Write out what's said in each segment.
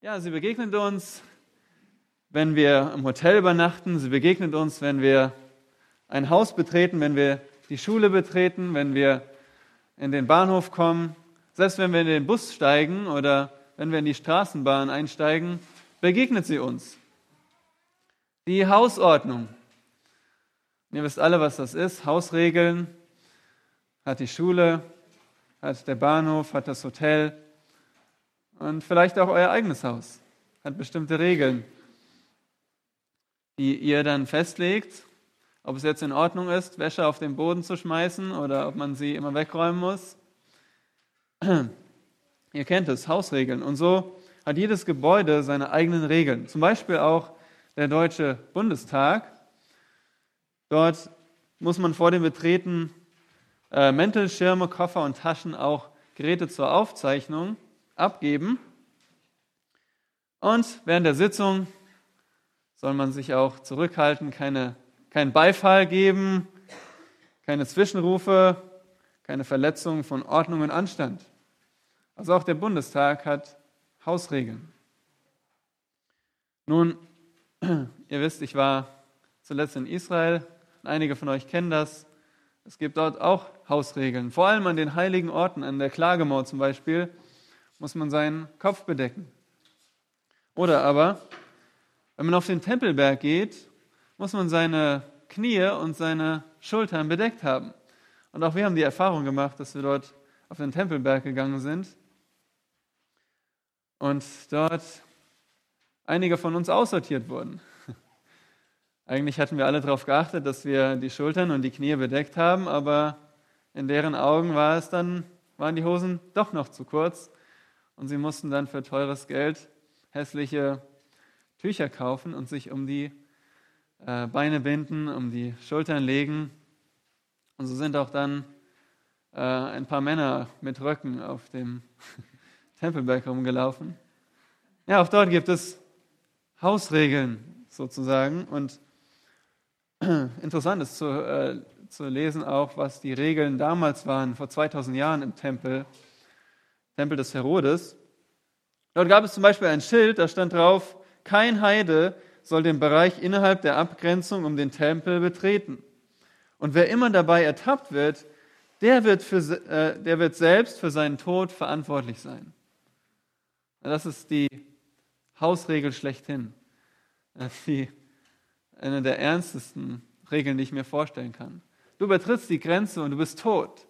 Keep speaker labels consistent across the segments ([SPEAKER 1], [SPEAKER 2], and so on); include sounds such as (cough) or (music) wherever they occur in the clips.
[SPEAKER 1] Ja, sie begegnet uns, wenn wir im Hotel übernachten. Sie begegnet uns, wenn wir ein Haus betreten, wenn wir die Schule betreten, wenn wir in den Bahnhof kommen. Selbst wenn wir in den Bus steigen oder wenn wir in die Straßenbahn einsteigen, begegnet sie uns. Die Hausordnung. Ihr wisst alle, was das ist. Hausregeln hat die Schule, hat der Bahnhof, hat das Hotel und vielleicht auch euer eigenes Haus. Hat bestimmte Regeln, die ihr dann festlegt, ob es jetzt in Ordnung ist, Wäsche auf den Boden zu schmeißen oder ob man sie immer wegräumen muss. (clears throat) Ihr kennt es, Hausregeln. Und so hat jedes Gebäude seine eigenen Regeln. Zum Beispiel auch der Deutsche Bundestag. Dort muss man vor dem Betreten äh, Mäntel, Schirme, Koffer und Taschen auch Geräte zur Aufzeichnung abgeben. Und während der Sitzung soll man sich auch zurückhalten, keine, keinen Beifall geben, keine Zwischenrufe, keine Verletzung von Ordnung und Anstand. Also auch der Bundestag hat Hausregeln. Nun, (clears throat) ihr wisst, ich war zuletzt in Israel. Einige von euch kennen das. Es gibt dort auch Hausregeln. Vor allem an den heiligen Orten, an der Klagemauer zum Beispiel, muss man seinen Kopf bedecken. Oder aber, wenn man auf den Tempelberg geht, muss man seine Knie und seine Schultern bedeckt haben. Und auch wir haben die Erfahrung gemacht, dass wir dort auf den Tempelberg gegangen sind und dort einige von uns aussortiert wurden. (laughs) Eigentlich hatten wir alle darauf geachtet, dass wir die Schultern und die Knie bedeckt haben, aber in deren Augen war es dann, waren die Hosen doch noch zu kurz und sie mussten dann für teures Geld hässliche Tücher kaufen und sich um die äh, Beine binden, um die Schultern legen. Und so sind auch dann äh, ein paar Männer mit Röcken auf dem (laughs) Tempelberg rumgelaufen. Ja, auch dort gibt es Hausregeln sozusagen. Und (clears throat) interessant ist zu, äh, zu lesen auch, was die Regeln damals waren, vor 2000 Jahren im Tempel, Tempel des Herodes. Dort gab es zum Beispiel ein Schild, da stand drauf, kein Heide soll den Bereich innerhalb der Abgrenzung um den Tempel betreten. Und wer immer dabei ertappt wird, der wird, für, äh, der wird selbst für seinen Tod verantwortlich sein. Das ist die Hausregel schlechthin. Die, eine der ernstesten Regeln, die ich mir vorstellen kann. Du übertrittst die Grenze und du bist tot.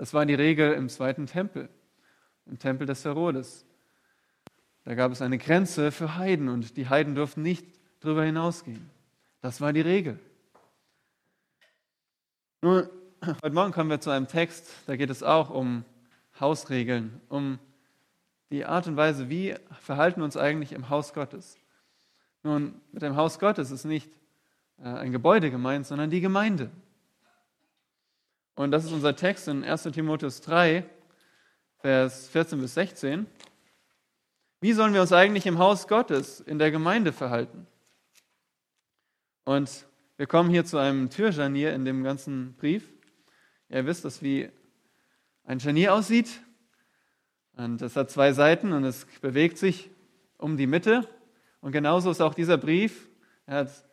[SPEAKER 1] Das war die Regel im zweiten Tempel im Tempel des Herodes. Da gab es eine Grenze für Heiden und die Heiden durften nicht darüber hinausgehen. Das war die Regel. Nun, heute Morgen kommen wir zu einem Text, da geht es auch um Hausregeln, um die Art und Weise, wie verhalten wir uns eigentlich im Haus Gottes. Nun, mit dem Haus Gottes ist nicht äh, ein Gebäude gemeint, sondern die Gemeinde. Und das ist unser Text in 1 Timotheus 3, Vers 14 bis 16. Wie sollen wir uns eigentlich im Haus Gottes, in der Gemeinde verhalten? Und wir kommen hier zu einem Türscharnier in dem ganzen Brief. Ihr wisst, dass wie ein Scharnier aussieht. Und es hat zwei Seiten und es bewegt sich um die Mitte. Und genauso ist auch dieser Brief. Er hat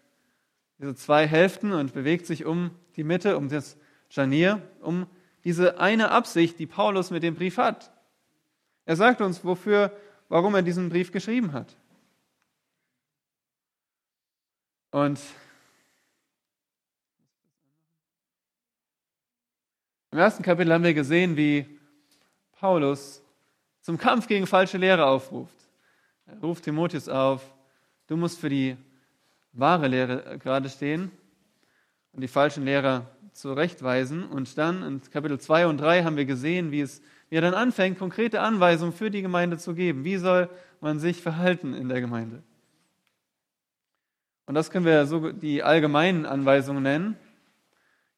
[SPEAKER 1] diese zwei Hälften und bewegt sich um die Mitte, um das Scharnier, um diese eine Absicht, die Paulus mit dem Brief hat. Er sagt uns, wofür, warum er diesen Brief geschrieben hat. Und im ersten Kapitel haben wir gesehen, wie Paulus zum Kampf gegen falsche Lehre aufruft. Er ruft Timotheus auf, du musst für die wahre Lehre gerade stehen und die falschen Lehrer zurechtweisen. Und dann in Kapitel 2 und 3 haben wir gesehen, wie, es, wie er dann anfängt, konkrete Anweisungen für die Gemeinde zu geben. Wie soll man sich verhalten in der Gemeinde? Und das können wir so die allgemeinen Anweisungen nennen,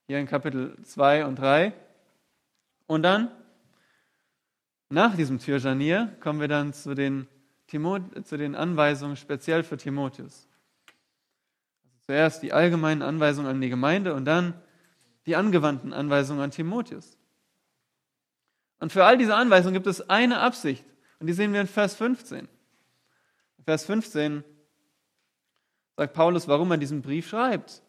[SPEAKER 1] hier in Kapitel 2 und 3. Und dann, nach diesem Türjanier, kommen wir dann zu den, zu den Anweisungen speziell für Timotheus. Also zuerst die allgemeinen Anweisungen an die Gemeinde und dann die angewandten Anweisungen an Timotheus. Und für all diese Anweisungen gibt es eine Absicht, Und die sehen wir in Vers 15. In Vers 15 sagt Paulus, warum er diesen Brief schreibt.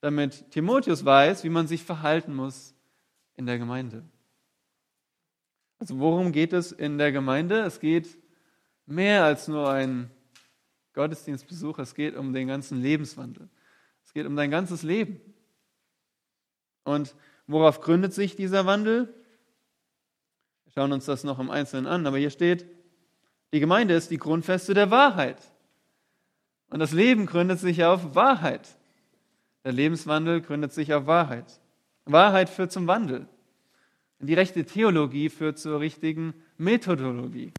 [SPEAKER 1] Damit Timotheus weiß, wie man sich verhalten muss in der Gemeinde. Also worum geht es in der Gemeinde? Es geht mehr als nur ein Gottesdienstbesuch, es geht um den ganzen Lebenswandel. Es geht um dein ganzes Leben. Und worauf gründet sich dieser Wandel? Wir schauen uns das noch im Einzelnen an, aber hier steht, die Gemeinde ist die Grundfeste der Wahrheit. Und das Leben gründet sich auf Wahrheit. Der Lebenswandel gründet sich auf Wahrheit. Wahrheit führt zum Wandel. Die rechte Theologie führt zur richtigen Methodologie.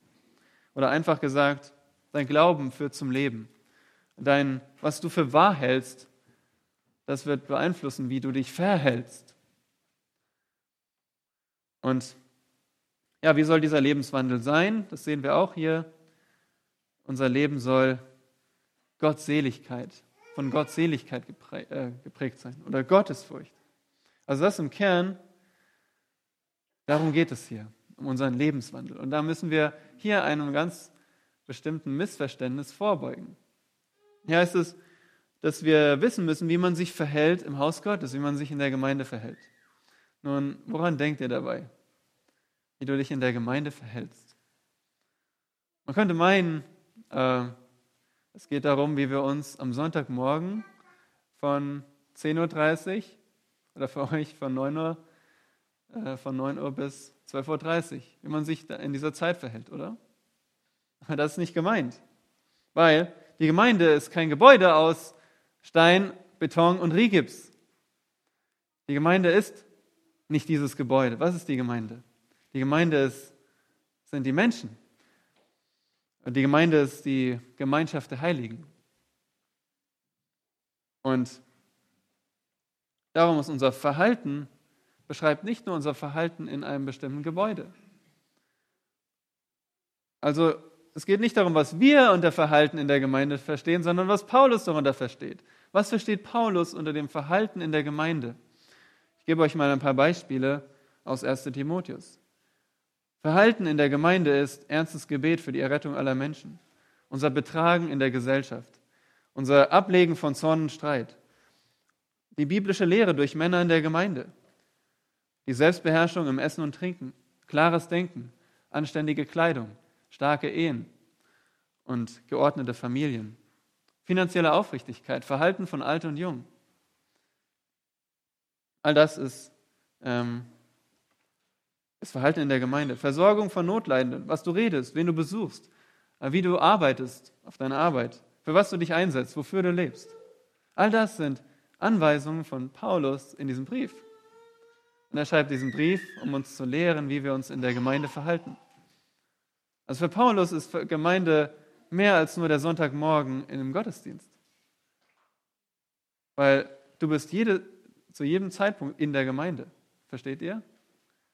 [SPEAKER 1] Oder einfach gesagt, dein Glauben führt zum Leben. Dein, was du für wahr hältst, das wird beeinflussen, wie du dich verhältst. Und ja, wie soll dieser Lebenswandel sein? Das sehen wir auch hier. Unser Leben soll Gottseligkeit, von Gottseligkeit äh, geprägt sein oder Gottesfurcht. Also das im Kern, darum geht es hier, um unseren Lebenswandel. Und da müssen wir hier einem ganz bestimmten Missverständnis vorbeugen. Hier heißt es, dass wir wissen müssen, wie man sich verhält im Haus Gottes, wie man sich in der Gemeinde verhält. Nun, woran denkt ihr dabei? Wie du dich in der Gemeinde verhältst. Man könnte meinen, äh, es geht darum, wie wir uns am Sonntagmorgen von 10.30 Uhr oder für euch von 9 Uhr, äh, von 9 Uhr bis 12.30 Uhr, wie man sich in dieser Zeit verhält, oder? Aber das ist nicht gemeint. Weil die Gemeinde ist kein Gebäude aus Stein, Beton und Rigips. Die Gemeinde ist nicht dieses Gebäude. Was ist die Gemeinde? Die Gemeinde ist, sind die Menschen. Und die Gemeinde ist die Gemeinschaft der Heiligen. Und darum ist unser Verhalten, beschreibt nicht nur unser Verhalten in einem bestimmten Gebäude. Also es geht nicht darum, was wir unter Verhalten in der Gemeinde verstehen, sondern was Paulus darunter versteht. Was versteht Paulus unter dem Verhalten in der Gemeinde? Ich gebe euch mal ein paar Beispiele aus 1 Timotheus. Verhalten in der Gemeinde ist ernstes Gebet für die Errettung aller Menschen, unser Betragen in der Gesellschaft, unser Ablegen von Zorn und Streit, die biblische Lehre durch Männer in der Gemeinde, die Selbstbeherrschung im Essen und Trinken, klares Denken, anständige Kleidung, starke Ehen und geordnete Familien, finanzielle Aufrichtigkeit, Verhalten von Alt und Jung. All das ist ähm, das Verhalten in der Gemeinde, Versorgung von Notleidenden, was du redest, wen du besuchst, äh, wie du arbeitest auf deiner Arbeit, für was du dich einsetzt, wofür du lebst. All das sind Anweisungen von Paulus in diesem Brief. Und er schreibt diesen Brief, um uns zu lehren, wie wir uns in der Gemeinde verhalten. Also für Paulus ist Gemeinde mehr als nur der Sonntagmorgen in einem Gottesdienst. Weil du bist jede, zu jedem Zeitpunkt in der Gemeinde. Versteht ihr?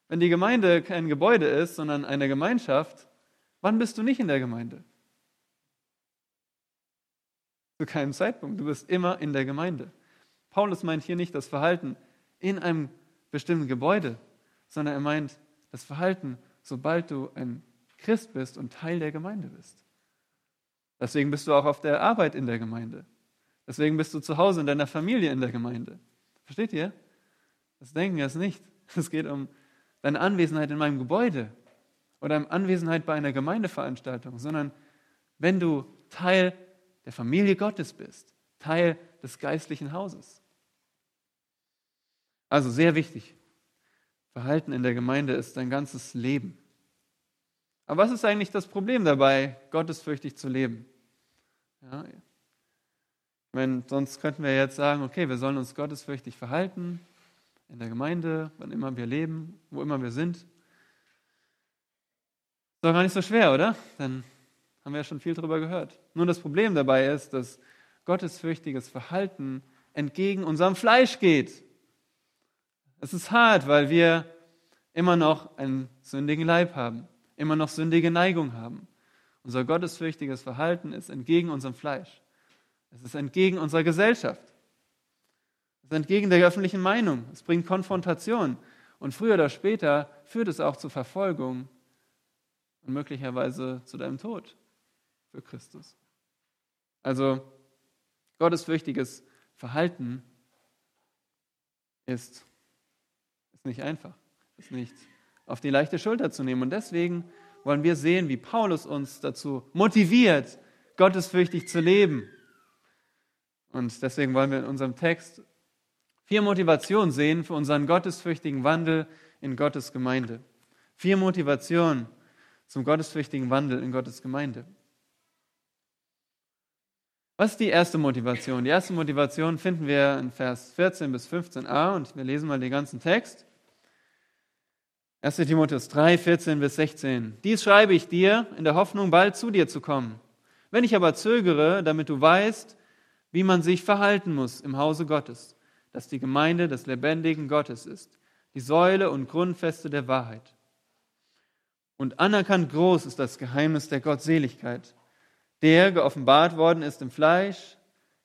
[SPEAKER 1] Wenn die Gemeinde kein Gebäude ist, sondern eine Gemeinschaft, wann bist du nicht in der Gemeinde? Zu keinem Zeitpunkt. Du bist immer in der Gemeinde. Paulus meint hier nicht das Verhalten in einem bestimmten Gebäude, sondern er meint das Verhalten, sobald du ein Christ bist und Teil der Gemeinde bist. Deswegen bist du auch auf der Arbeit in der Gemeinde. Deswegen bist du zu Hause in deiner Familie in der Gemeinde. Versteht ihr? Das denken wir es nicht. (laughs) Es geht um deine Anwesenheit in meinem Gebäude oder eine Anwesenheit bei einer Gemeindeveranstaltung, sondern wenn du Teil der Familie Gottes bist, Teil des geistlichen Hauses. Also sehr wichtig. Verhalten in der Gemeinde ist dein ganzes Leben. Aber was ist eigentlich das Problem dabei, gottesfürchtig zu leben? Ja, ich meine, sonst könnten wir jetzt sagen, okay, wir sollen uns gottesfürchtig verhalten, in der Gemeinde, wann immer wir leben, wo immer wir sind. Ist doch gar nicht so schwer, oder? Dann haben wir ja schon viel darüber gehört. Nur das Problem dabei ist, dass gottesfürchtiges Verhalten entgegen unserem Fleisch geht. Es ist hart, weil wir immer noch einen sündigen Leib haben, immer noch sündige Neigung haben. Unser gottesfürchtiges Verhalten ist entgegen unserem Fleisch. Es ist entgegen unserer Gesellschaft. Es ist entgegen der öffentlichen Meinung. Es bringt Konfrontation. Und früher oder später führt es auch zu Verfolgung und möglicherweise zu deinem Tod für Christus. Also gottesfürchtiges Verhalten ist, ist nicht einfach, ist nicht auf die leichte Schulter zu nehmen. Und deswegen wollen wir sehen, wie Paulus uns dazu motiviert, gottesfürchtig zu leben. Und deswegen wollen wir in unserem Text vier Motivationen sehen für unseren gottesfürchtigen Wandel in Gottes Gemeinde. Vier Motivationen zum gottesfürchtigen Wandel in Gottes Gemeinde. Was ist die erste Motivation? Die erste Motivation finden wir in Vers 14 bis 15a und wir lesen mal den ganzen Text. 1 Timotheus 3, 14 bis 16. Dies schreibe ich dir in der Hoffnung, bald zu dir zu kommen. Wenn ich aber zögere, damit du weißt, wie man sich verhalten muss im Hause Gottes, dass die Gemeinde des lebendigen Gottes ist, die Säule und Grundfeste der Wahrheit. Und anerkannt groß ist das Geheimnis der Gottseligkeit, der geoffenbart worden ist im Fleisch,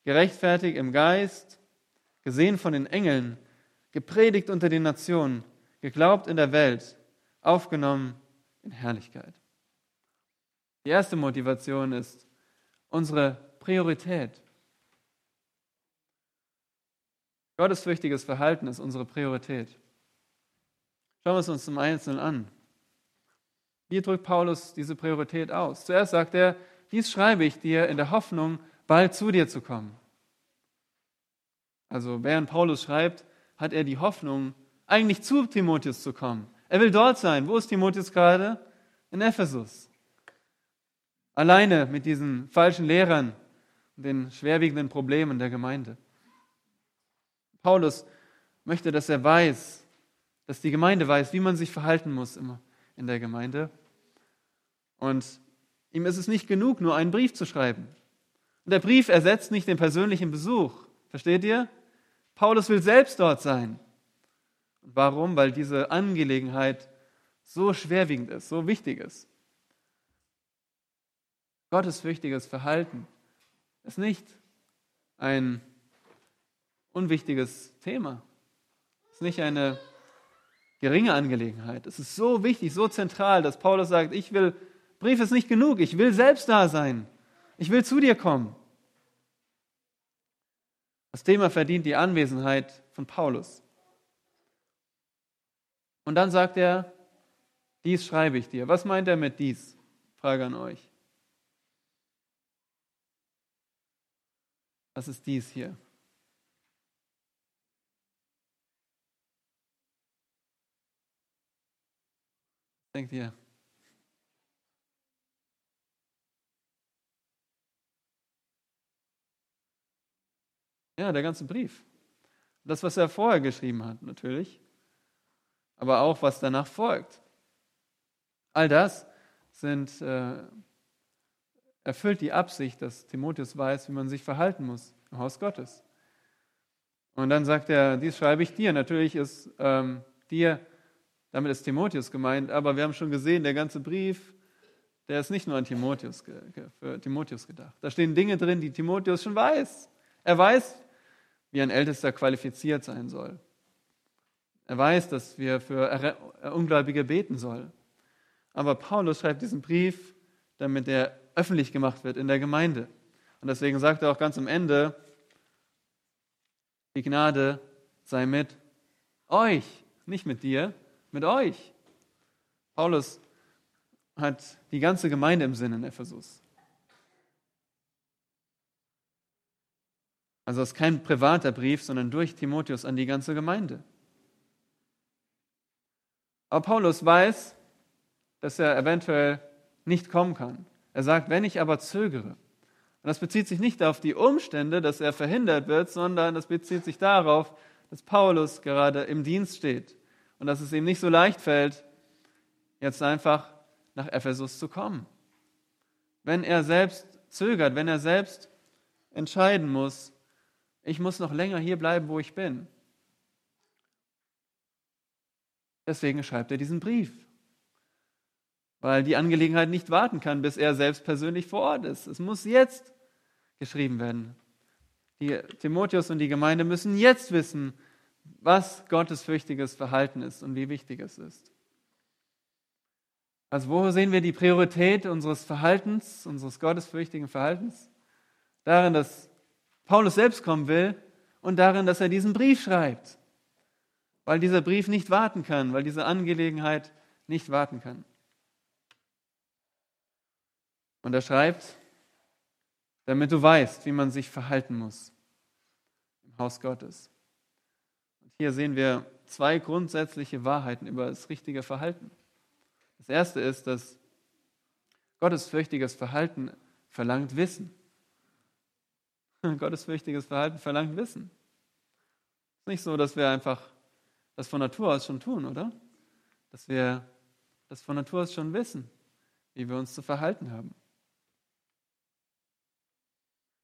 [SPEAKER 1] gerechtfertigt im Geist, gesehen von den Engeln, gepredigt unter den Nationen, geglaubt in der Welt, aufgenommen in Herrlichkeit. Die erste Motivation ist unsere Priorität. Gottesfürchtiges Verhalten ist unsere Priorität. Schauen wir es uns zum Einzelnen an. Wie drückt Paulus diese Priorität aus? Zuerst sagt er, dies schreibe ich dir in der Hoffnung, bald zu dir zu kommen. Also während Paulus schreibt, hat er die Hoffnung, eigentlich zu Timotheus zu kommen. Er will dort sein. Wo ist Timotheus gerade? In Ephesus. Alleine mit diesen falschen Lehrern und den schwerwiegenden Problemen der Gemeinde. Paulus möchte, dass er weiß, dass die Gemeinde weiß, wie man sich verhalten muss immer in der Gemeinde. Und ihm ist es nicht genug, nur einen Brief zu schreiben. Und der Brief ersetzt nicht den persönlichen Besuch. Versteht ihr? Paulus will selbst dort sein. Warum? Weil diese Angelegenheit so schwerwiegend ist, so wichtig ist. Gottes wichtiges Verhalten ist nicht ein unwichtiges Thema. Ist nicht eine geringe Angelegenheit. Es ist so wichtig, so zentral, dass Paulus sagt, ich will Brief ist nicht genug. Ich will selbst da sein. Ich will zu dir kommen. Das Thema verdient die Anwesenheit von Paulus. Und dann sagt er, dies schreibe ich dir. Was meint er mit dies? Frage an euch. Was ist dies hier? Denkt ihr? Ja, der ganze Brief. Das, was er vorher geschrieben hat, natürlich. Aber auch, was danach folgt. All das sind, äh, erfüllt die Absicht, dass Timotheus weiß, wie man sich verhalten muss im Haus Gottes. Und dann sagt er, dies schreibe ich dir. Natürlich ist ähm, dir, damit ist Timotheus gemeint, aber wir haben schon gesehen, der ganze Brief, der ist nicht nur an Timotheus, für Timotheus gedacht. Da stehen Dinge drin, die Timotheus schon weiß. Er weiß, wie ein Ältester qualifiziert sein soll. Er weiß, dass wir für Ungläubige beten sollen. Aber Paulus schreibt diesen Brief, damit er öffentlich gemacht wird in der Gemeinde. Und deswegen sagt er auch ganz am Ende, die Gnade sei mit euch, nicht mit dir, mit euch. Paulus hat die ganze Gemeinde im Sinn in Ephesus. Also es ist kein privater Brief, sondern durch Timotheus an die ganze Gemeinde. Aber Paulus weiß, dass er eventuell nicht kommen kann. Er sagt, wenn ich aber zögere. Und das bezieht sich nicht auf die Umstände, dass er verhindert wird, sondern das bezieht sich darauf, dass Paulus gerade im Dienst steht und dass es ihm nicht so leicht fällt, jetzt einfach nach Ephesus zu kommen. Wenn er selbst zögert, wenn er selbst entscheiden muss, ich muss noch länger hier bleiben, wo ich bin. Deswegen schreibt er diesen Brief, weil die Angelegenheit nicht warten kann, bis er selbst persönlich vor Ort ist. Es muss jetzt geschrieben werden. Die Timotheus und die Gemeinde müssen jetzt wissen, was Gottes fürchtiges Verhalten ist und wie wichtig es ist. Also wo sehen wir die Priorität unseres Verhaltens, unseres gottesfürchtigen Verhaltens? Darin, dass Paulus selbst kommen will und darin, dass er diesen Brief schreibt, weil dieser Brief nicht warten kann, weil diese Angelegenheit nicht warten kann. Und er schreibt, damit du weißt, wie man sich verhalten muss im Haus Gottes. Und hier sehen wir zwei grundsätzliche Wahrheiten über das richtige Verhalten. Das erste ist, dass gottesfürchtiges Verhalten verlangt Wissen. (laughs) Gottesfürchtiges Verhalten verlangt Wissen. Es ist nicht so, dass wir einfach das von Natur aus schon tun, oder? Dass wir das von Natur aus schon wissen, wie wir uns zu verhalten haben.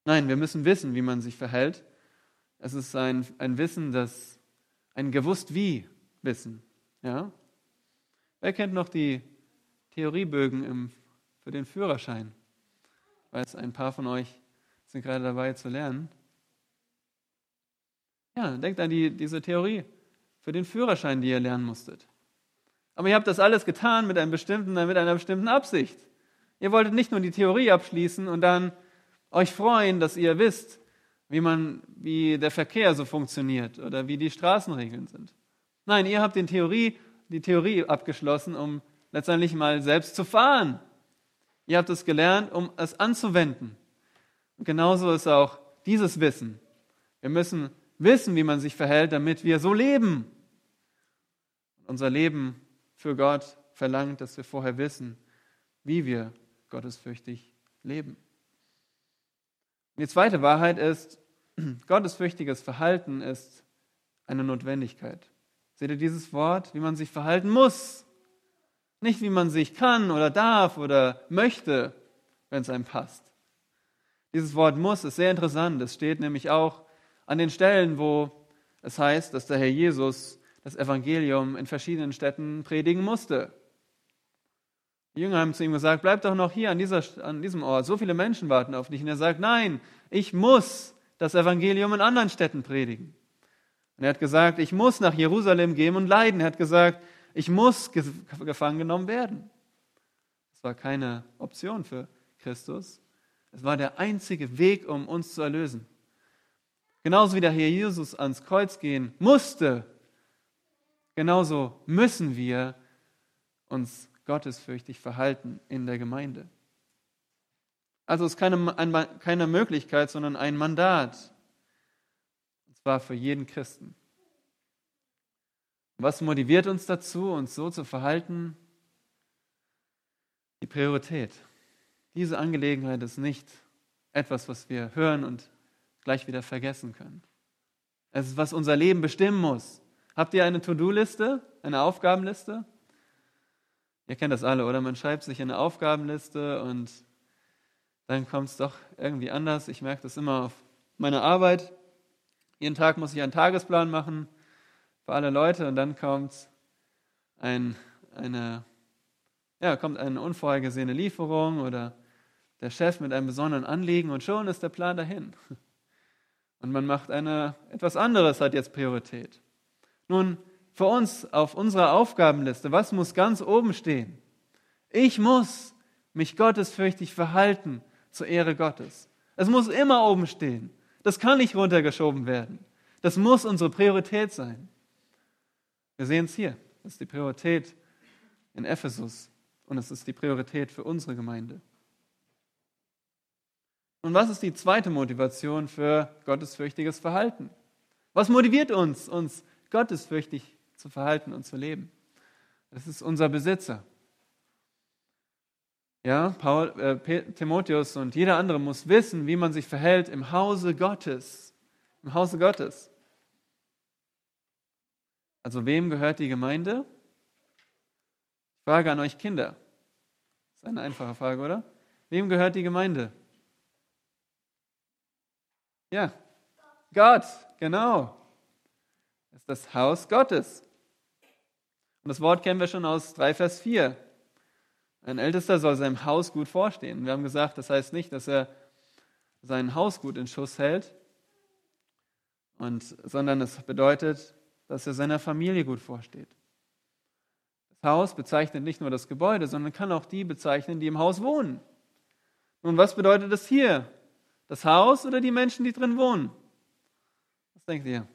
[SPEAKER 1] Nein, wir müssen wissen, wie man sich verhält. Es ist ein, ein Wissen, das ein gewusst wie Wissen. Ja? Wer kennt noch die Theoriebögen im, für den Führerschein? Ich weiß, ein paar von euch sind gerade dabei zu lernen. Ja, denkt an die, diese Theorie für den Führerschein, die ihr lernen musstet. Aber ihr habt das alles getan mit, einem bestimmten, mit einer bestimmten Absicht. Ihr wolltet nicht nur die Theorie abschließen und dann euch freuen, dass ihr wisst, wie, man, wie der Verkehr so funktioniert oder wie die Straßenregeln sind. Nein, ihr habt den Theorie, die Theorie abgeschlossen, um letztendlich mal selbst zu fahren. Ihr habt es gelernt, um es anzuwenden. Und genauso ist auch dieses Wissen. Wir müssen wissen, wie man sich verhält, damit wir so leben. Unser Leben für Gott verlangt, dass wir vorher wissen, wie wir gottesfürchtig leben. Und die zweite Wahrheit ist, (clears throat) gottesfürchtiges Verhalten ist eine Notwendigkeit. Seht ihr dieses Wort, wie man sich verhalten muss? Nicht wie man sich kann oder darf oder möchte, wenn es einem passt. Dieses Wort muss ist sehr interessant. Es steht nämlich auch an den Stellen, wo es heißt, dass der Herr Jesus das Evangelium in verschiedenen Städten predigen musste. Die Jünger haben zu ihm gesagt, bleib doch noch hier an, dieser, an diesem Ort. So viele Menschen warten auf dich. Und er sagt, nein, ich muss das Evangelium in anderen Städten predigen. Und er hat gesagt, ich muss nach Jerusalem gehen und leiden. Er hat gesagt, ich muss gefangen genommen werden. Das war keine Option für Christus. Es war der einzige Weg, um uns zu erlösen. Genauso wie der Herr Jesus ans Kreuz gehen musste, genauso müssen wir uns gottesfürchtig verhalten in der Gemeinde. Also es ist keine, keine Möglichkeit, sondern ein Mandat. Und zwar für jeden Christen. Was motiviert uns dazu, uns so zu verhalten? Die Priorität. Diese Angelegenheit ist nicht etwas, was wir hören und gleich wieder vergessen können. Es ist, was unser Leben bestimmen muss. Habt ihr eine To-Do-Liste, eine Aufgabenliste? Ihr kennt das alle, oder? Man schreibt sich eine Aufgabenliste und dann kommt es doch irgendwie anders. Ich merke das immer auf meiner Arbeit. Jeden Tag muss ich einen Tagesplan machen für alle Leute und dann kommt ein, eine, ja, kommt eine unvorhergesehene Lieferung oder der Chef mit einem besonderen Anliegen und schon ist der Plan dahin. Und man macht eine, etwas anderes hat jetzt Priorität. Nun, für uns auf unserer Aufgabenliste, was muss ganz oben stehen? Ich muss mich gottesfürchtig verhalten zur Ehre Gottes. Es muss immer oben stehen. Das kann nicht runtergeschoben werden. Das muss unsere Priorität sein. Wir sehen es hier. Das ist die Priorität in Ephesus und es ist die Priorität für unsere Gemeinde. Und was ist die zweite Motivation für gottesfürchtiges Verhalten? Was motiviert uns, uns gottesfürchtig zu verhalten und zu leben. Das ist unser Besitzer. Ja, Paul, äh, Timotheus und jeder andere muss wissen, wie man sich verhält im Hause Gottes. Im Hause Gottes. Also wem gehört die Gemeinde? Frage an euch Kinder. Das ist eine einfache Frage, oder? Wem gehört die Gemeinde? Ja, Gott, genau. Das ist das Haus Gottes. Und das Wort kennen wir schon aus 3 Vers 4. Ein Ältester soll seinem Haus gut vorstehen. Wir haben gesagt, das heißt nicht, dass er sein Haus gut in Schuss hält, und, sondern es bedeutet, dass er seiner Familie gut vorsteht. Das Haus bezeichnet nicht nur das Gebäude, sondern kann auch die bezeichnen, die im Haus wohnen. Nun, was bedeutet das hier? Das Haus oder die Menschen, die drin wohnen? Was denkt ihr?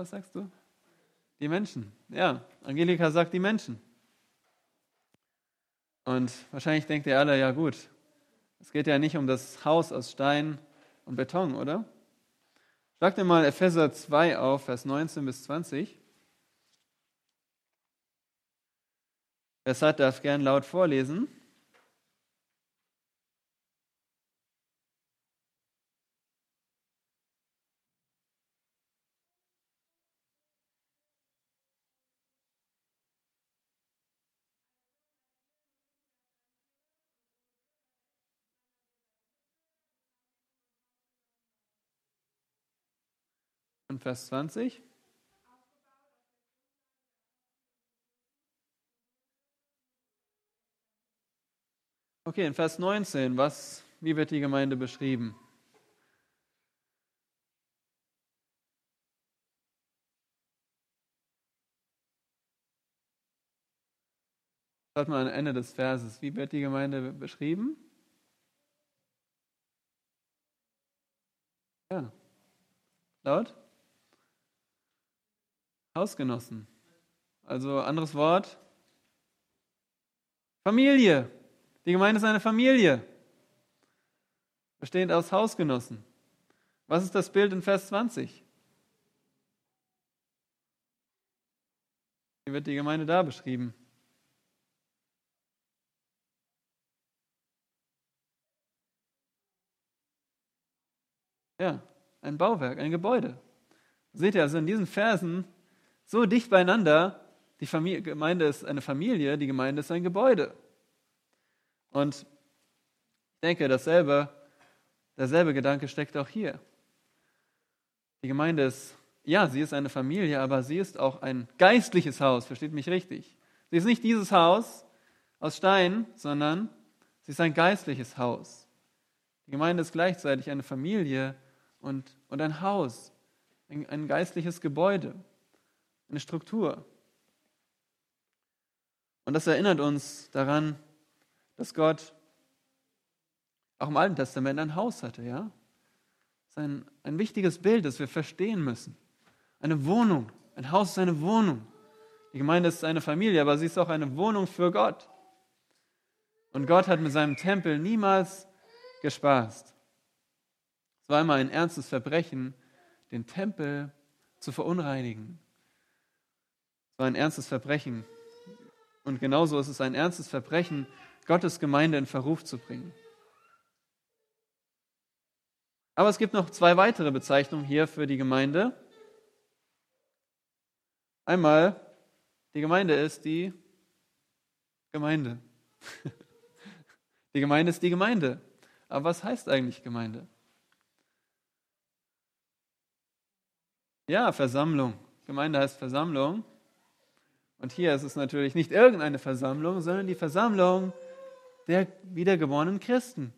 [SPEAKER 1] Was sagst du? Die Menschen. Ja, Angelika sagt die Menschen. Und wahrscheinlich denkt ihr alle, ja gut, es geht ja nicht um das Haus aus Stein und Beton, oder? Schlag dir mal Epheser 2 auf, Vers 19 bis 20. Wer es hat, darf gern laut vorlesen. Vers 20. Okay, in Vers 19, was, wie wird die Gemeinde beschrieben? Schaut mal am Ende des Verses. Wie wird die Gemeinde beschrieben? Ja. Laut? Hausgenossen. Also anderes Wort. Familie. Die Gemeinde ist eine Familie, bestehend aus Hausgenossen. Was ist das Bild in Vers 20? Wie wird die Gemeinde da beschrieben? Ja, ein Bauwerk, ein Gebäude. Seht ihr also in diesen Versen so dicht beieinander, die Familie, Gemeinde ist eine Familie, die Gemeinde ist ein Gebäude. Und ich denke, dasselbe, derselbe Gedanke steckt auch hier. Die Gemeinde ist, ja, sie ist eine Familie, aber sie ist auch ein geistliches Haus, versteht mich richtig. Sie ist nicht dieses Haus aus Stein, sondern sie ist ein geistliches Haus. Die Gemeinde ist gleichzeitig eine Familie und, und ein Haus, ein, ein geistliches Gebäude, eine Struktur. Und das erinnert uns daran, dass Gott auch im Alten Testament ein Haus hatte, ja? Das ist ein, ein wichtiges Bild, das wir verstehen müssen. Eine Wohnung. Ein Haus ist eine Wohnung. Die Gemeinde ist eine Familie, aber sie ist auch eine Wohnung für Gott. Und Gott hat mit seinem Tempel niemals gespaßt. Es war immer ein ernstes Verbrechen, den Tempel zu verunreinigen. War ein ernstes Verbrechen. Und genauso ist es ein ernstes Verbrechen, Gottes Gemeinde in Verruf zu bringen. Aber es gibt noch zwei weitere Bezeichnungen hier für die Gemeinde. Einmal, die Gemeinde ist die Gemeinde. (laughs) Die Gemeinde ist die Gemeinde. Aber was heißt eigentlich Gemeinde? Ja, Versammlung. Gemeinde heißt Versammlung. Und hier ist es natürlich nicht irgendeine Versammlung, sondern die Versammlung der wiedergeborenen Christen.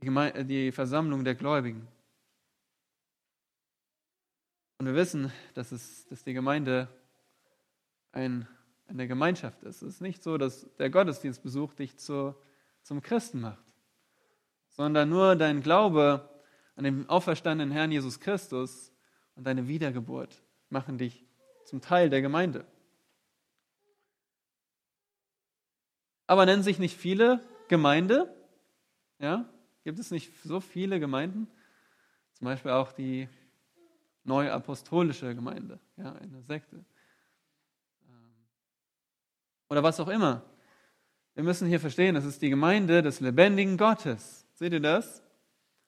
[SPEAKER 1] Die, Geme die Versammlung der Gläubigen. Und wir wissen, dass, es, dass die Gemeinde ein, eine Gemeinschaft ist. Es ist nicht so, dass der Gottesdienstbesuch dich zu, zum Christen macht, sondern nur dein Glaube an den auferstandenen Herrn Jesus Christus und deine Wiedergeburt machen dich zum Teil der Gemeinde. Aber nennen sich nicht viele Gemeinde? Ja? Gibt es nicht so viele Gemeinden? Zum Beispiel auch die neuapostolische Gemeinde, ja, eine Sekte. Ähm, oder was auch immer. Wir müssen hier verstehen, das ist die Gemeinde des lebendigen Gottes. Seht ihr das?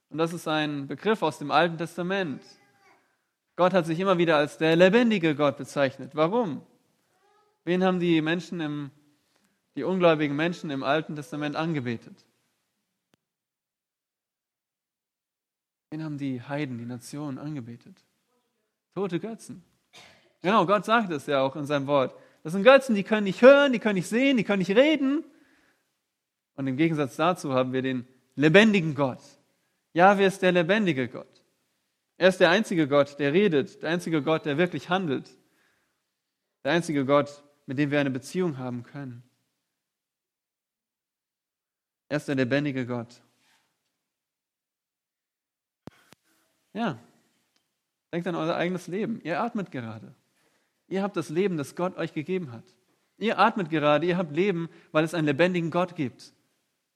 [SPEAKER 1] Und das ist ein Begriff aus dem Alten Testament. Gott hat sich immer wieder als der lebendige Gott bezeichnet. Warum? Wen haben die Menschen im die ungläubigen Menschen im Alten Testament angebetet? Wen haben die Heiden, die Nationen angebetet? Tote Götzen. Genau, Gott sagt es ja auch in seinem Wort. Das sind Götzen, die können nicht hören, die können nicht sehen, die können nicht reden. Und im Gegensatz dazu haben wir den lebendigen Gott. Jahwe ist der lebendige Gott. Er ist der einzige Gott, der redet, der einzige Gott, der wirklich handelt, der einzige Gott, mit dem wir eine Beziehung haben können. Er ist der lebendige Gott. Ja, denkt an euer eigenes Leben. Ihr atmet gerade. Ihr habt das Leben, das Gott euch gegeben hat. Ihr atmet gerade, ihr habt Leben, weil es einen lebendigen Gott gibt.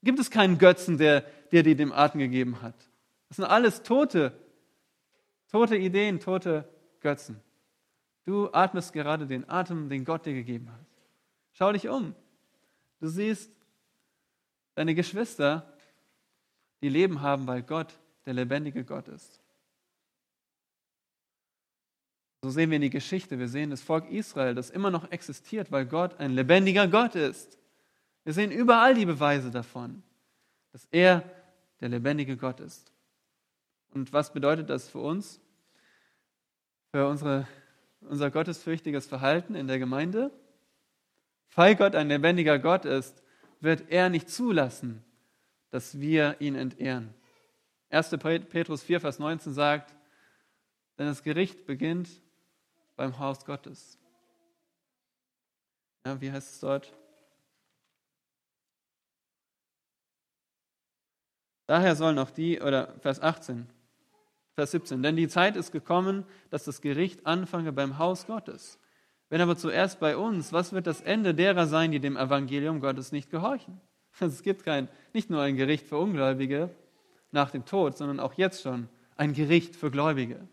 [SPEAKER 1] Gibt es keinen Götzen, der, dir den Atem gegeben hat? Das sind alles tote, tote Ideen, tote Götzen. Du atmest gerade den Atem, den Gott dir gegeben hat. Schau dich um. Du siehst deine Geschwister, die Leben haben, weil Gott der lebendige Gott ist. So sehen wir in die Geschichte, wir sehen das Volk Israel, das immer noch existiert, weil Gott ein lebendiger Gott ist. Wir sehen überall die Beweise davon, dass er der lebendige Gott ist. Und was bedeutet das für uns? Für unsere, unser gottesfürchtiges Verhalten in der Gemeinde? Weil Gott ein lebendiger Gott ist, wird er nicht zulassen, dass wir ihn entehren. 1. Petrus 4, Vers 19 sagt, denn das Gericht beginnt beim Haus Gottes. Ja, wie heißt es dort? Daher sollen auch die, oder Vers 18, Vers 17, denn die Zeit ist gekommen, dass das Gericht anfange beim Haus Gottes. Wenn aber zuerst bei uns, was wird das Ende derer sein, die dem Evangelium Gottes nicht gehorchen? (laughs) Es gibt kein, nicht nur ein Gericht für Ungläubige nach dem Tod, sondern auch jetzt schon ein Gericht für Gläubige.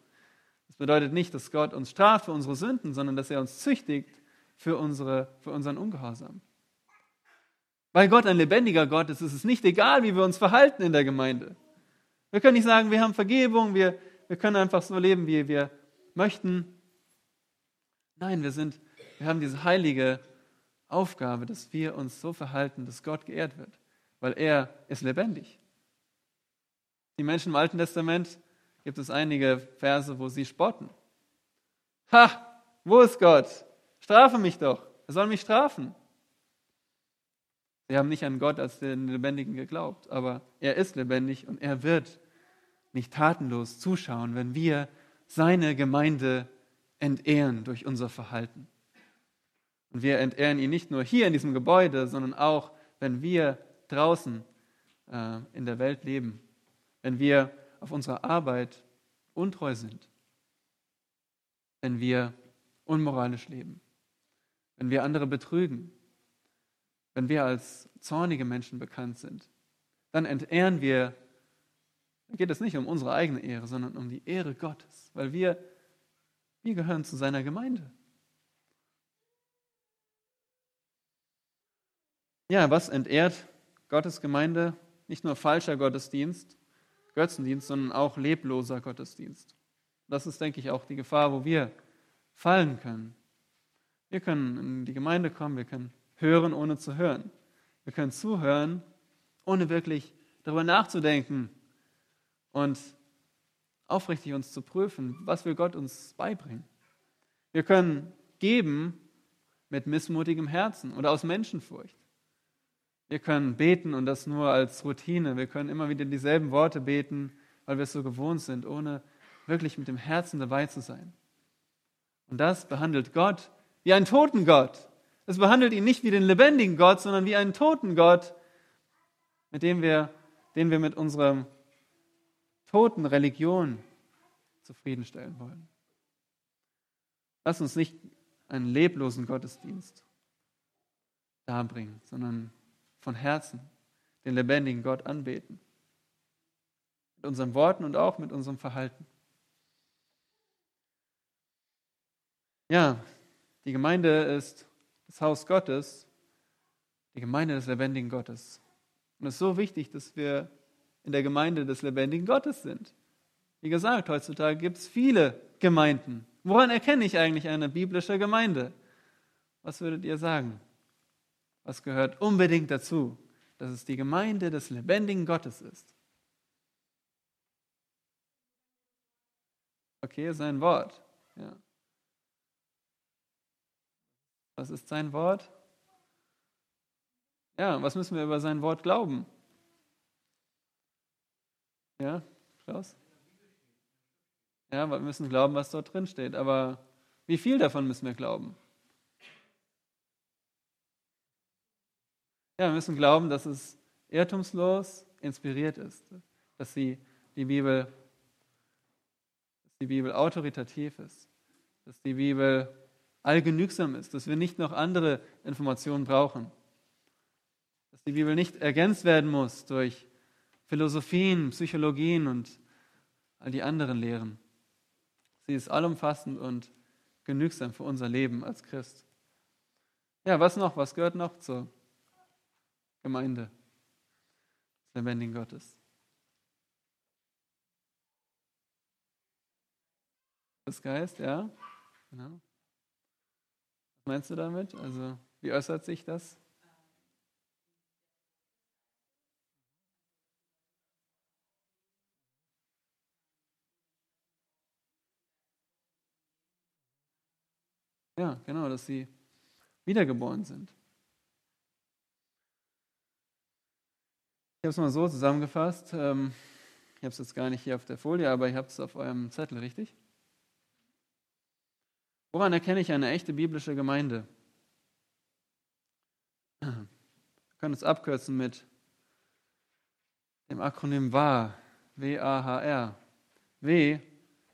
[SPEAKER 1] Das bedeutet nicht, dass Gott uns straft für unsere Sünden, sondern dass er uns züchtigt für, unsere, für unseren Ungehorsam. Weil Gott ein lebendiger Gott ist, ist es nicht egal, wie wir uns verhalten in der Gemeinde. Wir können nicht sagen, wir haben Vergebung, wir, wir können einfach so leben, wie wir möchten. Nein, wir, sind, wir haben diese heilige Aufgabe, dass wir uns so verhalten, dass Gott geehrt wird, weil er ist lebendig. Die Menschen im Alten Testament gibt es einige Verse, wo sie spotten. Ha, wo ist Gott? Strafe mich doch. Er soll mich strafen. Sie haben nicht an Gott als den Lebendigen geglaubt, aber er ist lebendig und er wird nicht tatenlos zuschauen, wenn wir seine Gemeinde entehren durch unser Verhalten. Und wir entehren ihn nicht nur hier in diesem Gebäude, sondern auch, wenn wir draußen äh, in der Welt leben, wenn wir auf unserer Arbeit untreu sind, wenn wir unmoralisch leben, wenn wir andere betrügen, wenn wir als zornige Menschen bekannt sind, dann entehren wir, dann geht es nicht um unsere eigene Ehre, sondern um die Ehre Gottes, weil wir, wir gehören zu seiner Gemeinde. Ja, was entehrt Gottes Gemeinde? Nicht nur falscher Gottesdienst, Götzendienst, sondern auch lebloser Gottesdienst. Das ist, denke ich, auch die Gefahr, wo wir fallen können. Wir können in die Gemeinde kommen, wir können hören, ohne zu hören. Wir können zuhören, ohne wirklich darüber nachzudenken und aufrichtig uns zu prüfen, was will Gott uns beibringen. Wir können geben mit missmutigem Herzen oder aus Menschenfurcht. Wir können beten und das nur als Routine. Wir können immer wieder dieselben Worte beten, weil wir es so gewohnt sind, ohne wirklich mit dem Herzen dabei zu sein. Und das behandelt Gott wie einen toten Gott. Es behandelt ihn nicht wie den lebendigen Gott, sondern wie einen toten Gott, mit dem wir, den wir mit unserer toten Religion zufriedenstellen wollen. Lass uns nicht einen leblosen Gottesdienst darbringen, sondern von Herzen den lebendigen Gott anbeten. Mit unseren Worten und auch mit unserem Verhalten. Ja, die Gemeinde ist das Haus Gottes, die Gemeinde des lebendigen Gottes. Und es ist so wichtig, dass wir in der Gemeinde des lebendigen Gottes sind. Wie gesagt, heutzutage gibt es viele Gemeinden. Woran erkenne ich eigentlich eine biblische Gemeinde? Was würdet ihr sagen? Was gehört unbedingt dazu? Dass es die Gemeinde des lebendigen Gottes ist. Okay, sein Wort. Ja. Was ist sein Wort? Ja, was müssen wir über sein Wort glauben? Ja, Klaus? Ja, wir müssen glauben, was dort drin steht. Aber wie viel davon müssen wir glauben? Ja, wir müssen glauben, dass es irrtumslos inspiriert ist, dass sie die Bibel, dass die Bibel autoritativ ist, dass die Bibel allgenügsam ist, dass wir nicht noch andere Informationen brauchen, dass die Bibel nicht ergänzt werden muss durch Philosophien, Psychologien und all die anderen Lehren. Sie ist allumfassend und genügsam für unser Leben als Christ. Ja, was noch? Was gehört noch zur Gemeinde des lebendigen Gottes? Das Geist, ja, genau. Meinst du damit? Also, wie äußert sich das? Ja, genau, dass sie wiedergeboren sind. Ich habe es mal so zusammengefasst. Ähm, ich habe es jetzt gar nicht hier auf der Folie, aber ich habe es auf eurem Zettel, richtig? Woran erkenne ich eine echte biblische Gemeinde? Wir können es abkürzen mit dem Akronym WAR, W-A-H-R. W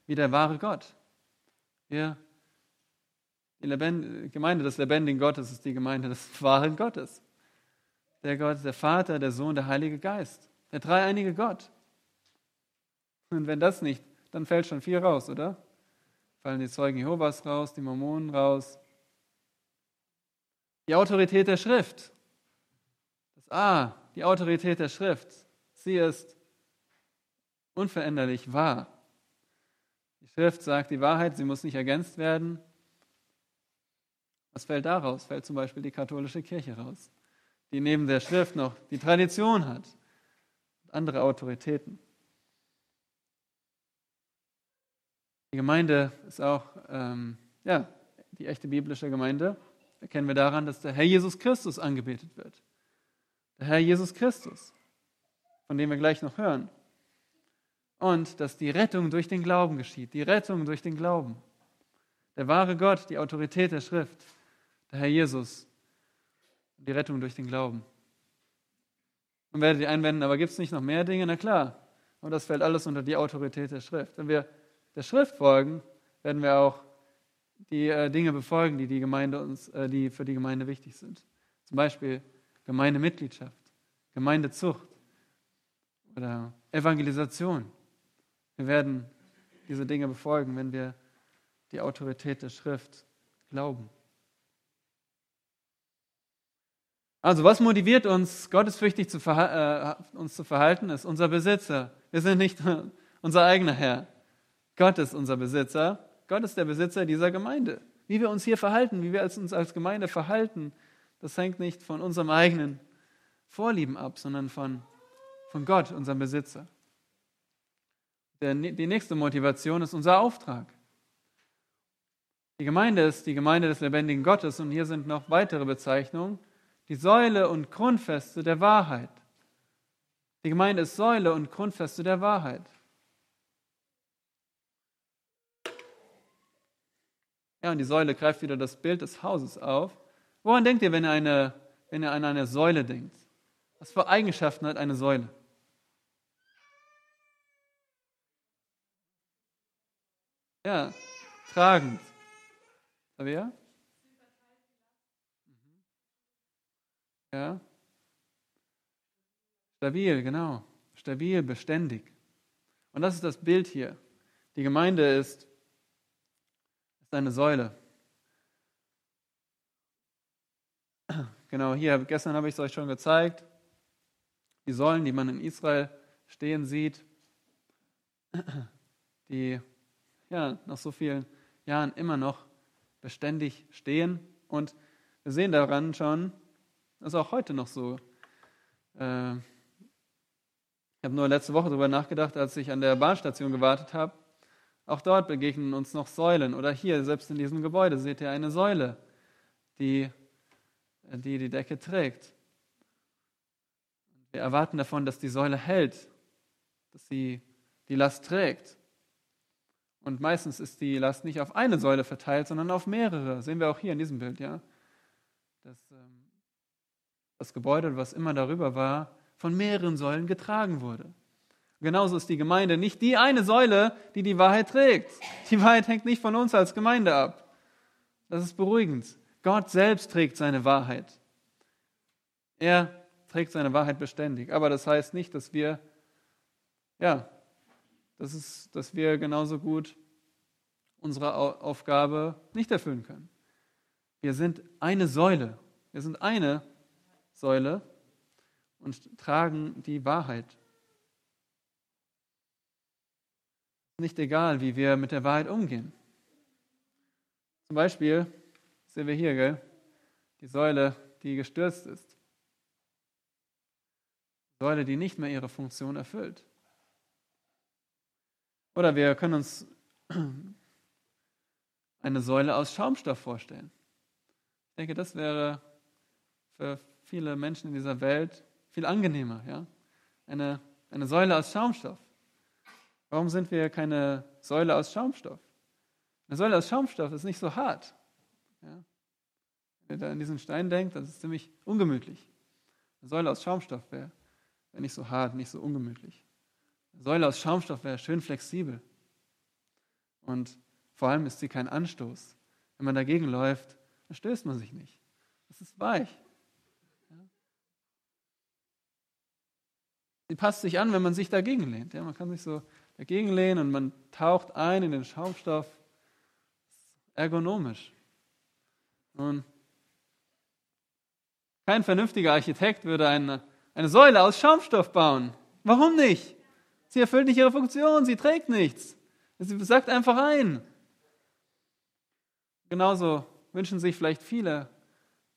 [SPEAKER 1] wie der wahre Gott. Wir die Gemeinde des lebendigen Gottes ist die Gemeinde des (laughs) wahren Gottes. Der Gott, der Vater, der Sohn, der Heilige Geist. Der dreieinige Gott. Und wenn das nicht, dann fällt schon viel raus, oder? Fallen die Zeugen Jehovas raus, die Mormonen raus. Die Autorität der Schrift. Das A, die Autorität der Schrift. Sie ist unveränderlich wahr. Die Schrift sagt die Wahrheit, sie muss nicht ergänzt werden. Was fällt daraus? Fällt zum Beispiel die katholische Kirche raus, die neben der Schrift noch die Tradition hat und andere Autoritäten. Die Gemeinde ist auch, ähm, ja, die echte biblische Gemeinde. Erkennen wir daran, dass der Herr Jesus Christus angebetet wird. Der Herr Jesus Christus, von dem wir gleich noch hören. Und dass die Rettung durch den Glauben geschieht. Die Rettung durch den Glauben. Der wahre Gott, die Autorität der Schrift der Herr Jesus, die Rettung durch den Glauben. Und werdet ihr einwenden, aber gibt es nicht noch mehr Dinge? Na klar, und das fällt alles unter die Autorität der Schrift. Wenn wir der Schrift folgen, werden wir auch die äh, Dinge befolgen, die, die, Gemeinde uns, äh, die für die Gemeinde wichtig sind. Zum Beispiel Gemeindemitgliedschaft, Gemeindezucht oder Evangelisation. Wir werden diese Dinge befolgen, wenn wir die Autorität der Schrift glauben. Also was motiviert uns, gottesfürchtig zu äh, uns zu verhalten, ist unser Besitzer. Wir sind nicht (laughs) unser eigener Herr. Gott ist unser Besitzer. Gott ist der Besitzer dieser Gemeinde. Wie wir uns hier verhalten, wie wir uns als Gemeinde verhalten, das hängt nicht von unserem eigenen Vorlieben ab, sondern von, von Gott, unserem Besitzer. Der, die nächste Motivation ist unser Auftrag. Die Gemeinde ist die Gemeinde des lebendigen Gottes und hier sind noch weitere Bezeichnungen die Säule und Grundfeste der Wahrheit. Die Gemeinde ist Säule und Grundfeste der Wahrheit. Ja, und die Säule greift wieder das Bild des Hauses auf. Woran denkt ihr, wenn ihr, eine, wenn ihr an eine Säule denkt? Was für Eigenschaften hat eine Säule? Ja, tragend. Tabea? Ja? Stabil, genau. Stabil, beständig. Und das ist das Bild hier. Die Gemeinde ist, ist eine Säule. Genau, hier, gestern habe ich es euch schon gezeigt. Die Säulen, die man in Israel stehen sieht, die ja, nach so vielen Jahren immer noch beständig stehen. Und wir sehen daran schon, das ist auch heute noch so. Äh, ich habe nur letzte Woche darüber nachgedacht, als ich an der Bahnstation gewartet habe. Auch dort begegnen uns noch Säulen. Oder hier, selbst in diesem Gebäude, seht ihr eine Säule, die die, die Decke trägt. Wir erwarten davon, dass die Säule hält, dass sie die Last trägt. Und meistens ist die Last nicht auf eine Säule verteilt, sondern auf mehrere. Sehen wir auch hier in diesem Bild, ja. Das, ähm, das Gebäude, was immer darüber war, von mehreren Säulen getragen wurde. Genauso ist die Gemeinde nicht die eine Säule, die die Wahrheit trägt. Die Wahrheit hängt nicht von uns als Gemeinde ab. Das ist beruhigend. Gott selbst trägt seine Wahrheit. Er trägt seine Wahrheit beständig. Aber das heißt nicht, dass wir, ja, das ist, dass wir genauso gut unsere Aufgabe nicht erfüllen können. Wir sind eine Säule. Wir sind eine Säule und tragen die Wahrheit. Nicht egal, wie wir mit der Wahrheit umgehen. Zum Beispiel sehen wir hier, gell, die Säule, die gestürzt ist. Säule, die nicht mehr ihre Funktion erfüllt. Oder wir können uns (clears throat) eine Säule aus Schaumstoff vorstellen. Ich denke, das wäre für viele Menschen in dieser Welt viel angenehmer. Ja? Eine, eine Säule aus Schaumstoff. Warum sind wir keine Säule aus Schaumstoff? Eine Säule aus Schaumstoff ist nicht so hart. Ja? Wenn ihr da an diesen Stein denkt, das ist ziemlich ungemütlich. Eine Säule aus Schaumstoff wäre wär nicht so hart, nicht so ungemütlich. Eine Säule aus Schaumstoff wäre schön flexibel. Und vor allem ist sie kein Anstoß. Wenn man dagegen läuft, dann stößt man sich nicht. Es ist weich. Sie passt sich an, wenn man sich dagegen lehnt. Ja, man kann sich so dagegen lehnen und man taucht ein in den Schaumstoff. Ergonomisch. Nun, kein vernünftiger Architekt würde eine, eine Säule aus Schaumstoff bauen. Warum nicht? Sie erfüllt nicht ihre Funktion, sie trägt nichts. Sie sagt einfach ein. Genauso wünschen sich vielleicht viele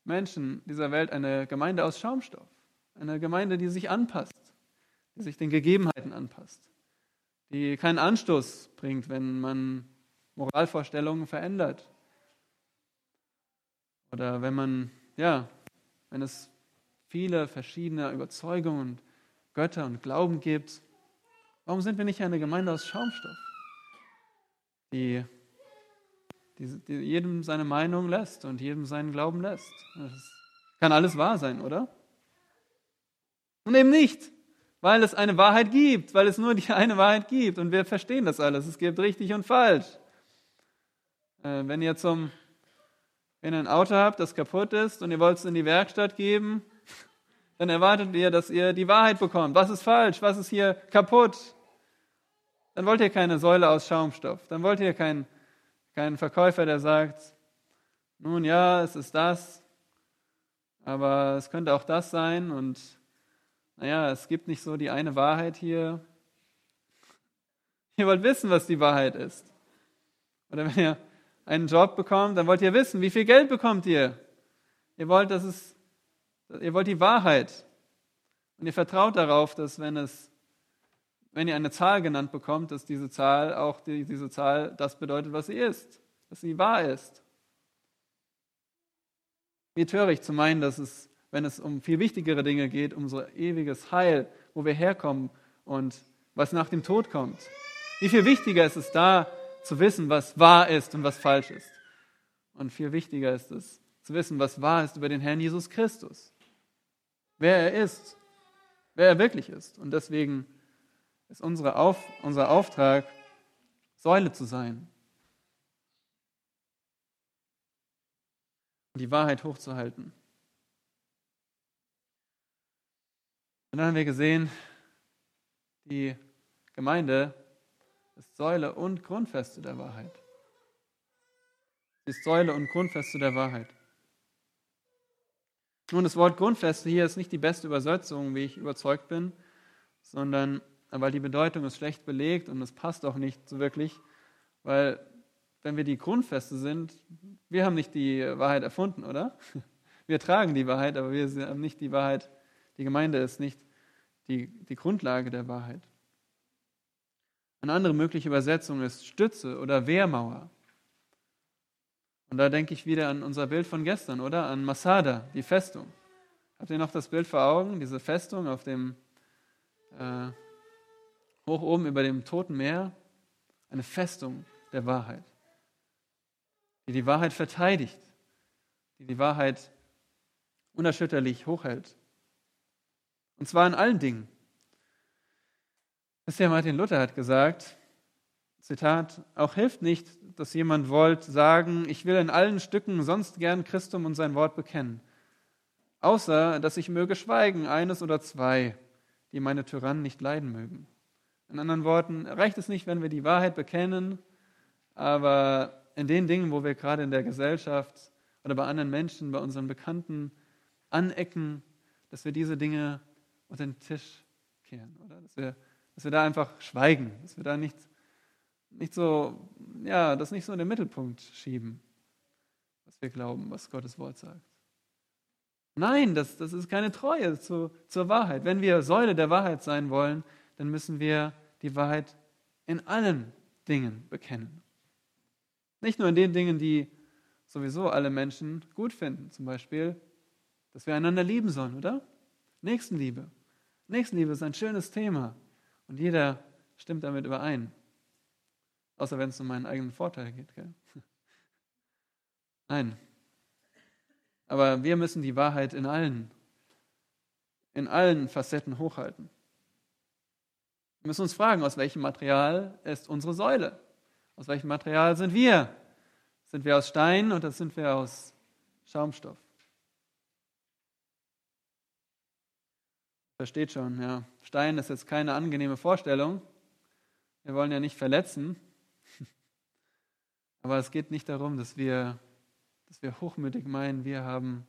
[SPEAKER 1] Menschen dieser Welt eine Gemeinde aus Schaumstoff. Eine Gemeinde, die sich anpasst, die sich den Gegebenheiten anpasst, die keinen Anstoß bringt, wenn man Moralvorstellungen verändert. Oder wenn man, ja, wenn es viele verschiedene Überzeugungen, und Götter und Glauben gibt. Warum sind wir nicht eine Gemeinde aus Schaumstoff, die, die, die jedem seine Meinung lässt und jedem seinen Glauben lässt? Das kann alles wahr sein, oder? Und eben nicht, weil es eine Wahrheit gibt, weil es nur die (laughs) eine Wahrheit gibt und wir verstehen das alles. Es gibt richtig und falsch. Äh, wenn ihr zum wenn ihr ein Auto habt, das kaputt ist und ihr wollt es in die Werkstatt geben, (laughs) dann erwartet ihr, dass ihr die Wahrheit bekommt. Was ist falsch? Was ist hier kaputt? Dann wollt ihr keine Säule aus Schaumstoff. Dann wollt ihr keinen, keinen Verkäufer, der sagt, nun ja, es ist das, aber es könnte auch das sein und naja, es gibt nicht so die eine Wahrheit hier. (laughs) Ihr wollt wissen, was die Wahrheit ist. Oder wenn ihr einen Job bekommt, dann wollt ihr wissen, wie viel Geld bekommt ihr? Ihr wollt, dass es, ihr wollt die Wahrheit. Und ihr vertraut darauf, dass wenn es, wenn ihr eine Zahl genannt bekommt, dass diese Zahl auch die, diese Zahl das bedeutet, was sie ist, dass sie wahr ist. Wie töricht zu meinen, dass es, wenn es um viel wichtigere Dinge geht, um so ewiges Heil, wo wir herkommen und was nach dem Tod kommt. Wie viel wichtiger ist es da, zu wissen, was wahr ist und was falsch ist. Und viel wichtiger ist es, zu wissen, was wahr ist über den Herrn Jesus Christus. Wer er ist, wer er wirklich ist. Und deswegen ist unsere Auf, unser Auftrag, Säule zu sein. Die Wahrheit hochzuhalten. Und dann haben wir gesehen, die Gemeinde ist Säule und Grundfeste der Wahrheit. Sie ist Säule und Grundfeste der Wahrheit. Nun, das Wort Grundfeste hier ist nicht die beste Übersetzung, wie ich überzeugt bin, sondern weil die Bedeutung ist schlecht belegt und es passt auch nicht so wirklich, weil wenn wir die Grundfeste sind, wir haben nicht die Wahrheit erfunden, oder? (laughs) Wir tragen die Wahrheit, aber wir haben nicht die Wahrheit. Die Gemeinde ist nicht die, die Grundlage der Wahrheit. Eine andere mögliche Übersetzung ist Stütze oder Wehrmauer. Und da denke ich wieder an unser Bild von gestern, oder? An Masada, die Festung. Habt ihr noch das Bild vor Augen? Diese Festung auf dem, äh, hoch oben über dem Toten Meer? Eine Festung, der Wahrheit, die die Wahrheit verteidigt, die die Wahrheit unerschütterlich hochhält. Und zwar in allen Dingen. Bisher Martin Luther hat gesagt, Zitat, auch hilft nicht, dass jemand wollt sagen, ich will in allen Stücken sonst gern Christum und sein Wort bekennen, außer dass ich möge schweigen, eines oder zwei, die meine Tyrannen nicht leiden mögen. In anderen Worten, reicht es nicht, wenn wir die Wahrheit bekennen, aber in den Dingen, wo wir gerade in der Gesellschaft oder bei anderen Menschen, bei unseren Bekannten anecken, dass wir diese Dinge unter den Tisch kehren, oder? Dass wir, dass wir da einfach schweigen, dass wir da nicht nicht so, ja, das nicht so in den Mittelpunkt schieben, was wir glauben, was Gottes Wort sagt. Nein, das, das ist keine Treue zu, zur Wahrheit. Wenn wir Säule der Wahrheit sein wollen, dann müssen wir die Wahrheit in allen Dingen bekennen. Nicht nur in den Dingen, die sowieso alle Menschen gut finden. Zum Beispiel, dass wir einander lieben sollen, oder? Nächstenliebe. Nächstenliebe ist ein schönes Thema und jeder stimmt damit überein. Außer wenn es um meinen eigenen Vorteil geht. Gell? Nein. Aber wir müssen die Wahrheit in allen, in allen Facetten hochhalten. Wir müssen uns fragen, aus welchem Material ist unsere Säule? Aus welchem Material sind wir? Sind wir aus Stein oder sind wir aus Schaumstoff? Versteht schon, ja. Stein ist jetzt keine angenehme Vorstellung. Wir wollen ja nicht verletzen. (laughs) Aber es geht nicht darum, dass wir, dass wir hochmütig meinen, wir haben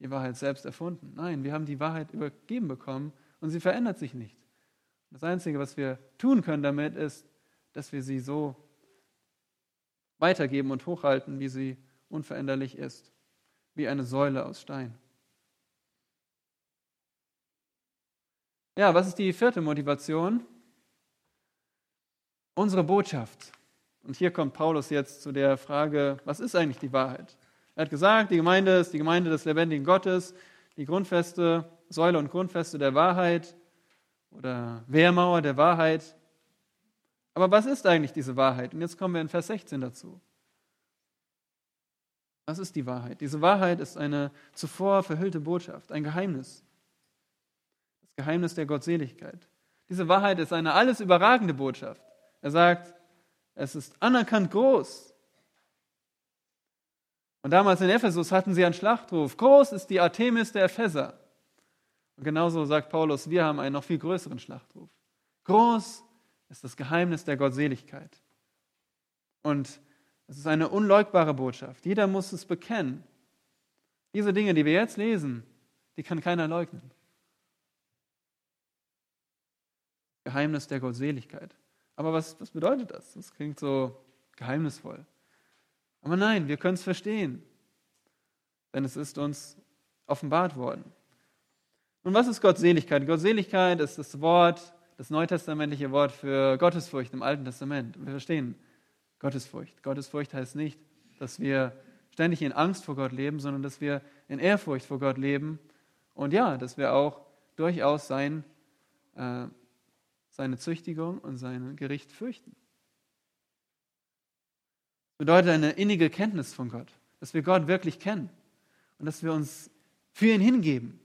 [SPEAKER 1] die Wahrheit selbst erfunden. Nein, wir haben die Wahrheit übergeben bekommen und sie verändert sich nicht. Das Einzige, was wir tun können damit, ist, dass wir sie so weitergeben und hochhalten, wie sie unveränderlich ist, wie eine Säule aus Stein. Ja, was ist die vierte Motivation? Unsere Botschaft. Und hier kommt Paulus jetzt zu der Frage, was ist eigentlich die Wahrheit? Er hat gesagt, die Gemeinde ist die Gemeinde des lebendigen Gottes, die Grundfeste, Säule und Grundfeste der Wahrheit oder Wehrmauer der Wahrheit. Aber was ist eigentlich diese Wahrheit? Und jetzt kommen wir in Vers 16 dazu. Was ist die Wahrheit? Diese Wahrheit ist eine zuvor verhüllte Botschaft, ein Geheimnis. Geheimnis der Gottseligkeit. Diese Wahrheit ist eine alles überragende Botschaft. Er sagt, es ist anerkannt groß. Und damals in Ephesus hatten sie einen Schlachtruf. Groß ist die Artemis der Epheser. Und genauso sagt Paulus, wir haben einen noch viel größeren Schlachtruf. Groß ist das Geheimnis der Gottseligkeit. Und es ist eine unleugbare Botschaft. Jeder muss es bekennen. Diese Dinge, die wir jetzt lesen, die kann keiner leugnen. Geheimnis der Gottseligkeit. Aber was, was bedeutet das? Das klingt so geheimnisvoll. Aber nein, wir können es verstehen, denn es ist uns offenbart worden. Und was ist Gottseligkeit? Gottseligkeit ist das Wort, das neutestamentliche Wort für Gottesfurcht im Alten Testament. Wir verstehen Gottesfurcht. Gottesfurcht heißt nicht, dass wir ständig in Angst vor Gott leben, sondern dass wir in Ehrfurcht vor Gott leben und ja, dass wir auch durchaus sein äh, seine Züchtigung und sein Gericht fürchten. Das bedeutet eine innige Kenntnis von Gott, dass wir Gott wirklich kennen und dass wir uns für ihn hingeben.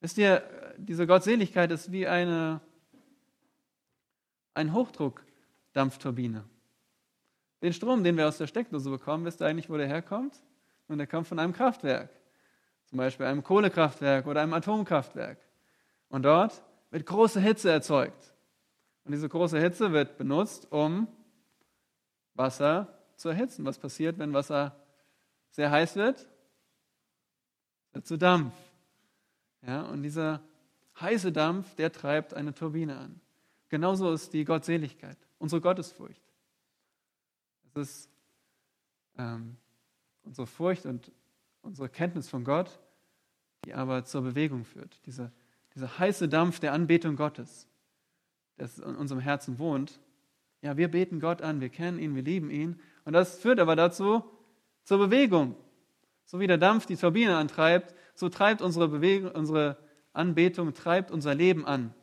[SPEAKER 1] Wisst ihr, diese Gottseligkeit ist wie eine, ein Hochdruckdampfturbine. Den Strom, den wir aus der Steckdose bekommen, wisst ihr eigentlich, wo der herkommt? Und der kommt von einem Kraftwerk, zum Beispiel einem Kohlekraftwerk oder einem Atomkraftwerk. Und dort wird große Hitze erzeugt. Und diese große Hitze wird benutzt, um Wasser zu erhitzen. Was passiert, wenn Wasser sehr heiß wird? Wird zu Dampf. Ja, und dieser heiße Dampf, der treibt eine Turbine an. Genauso ist die Gottseligkeit, unsere Gottesfurcht. Es ist ähm, unsere Furcht und unsere Kenntnis von Gott, die aber zur Bewegung führt. Diese dieser heiße Dampf der Anbetung Gottes, das in unserem Herzen wohnt. Ja, wir beten Gott an, wir kennen ihn, wir lieben ihn. Und das führt aber dazu, zur Bewegung. So wie der Dampf die Turbine antreibt, so treibt unsere Bewegung, unsere Anbetung, treibt unser Leben an.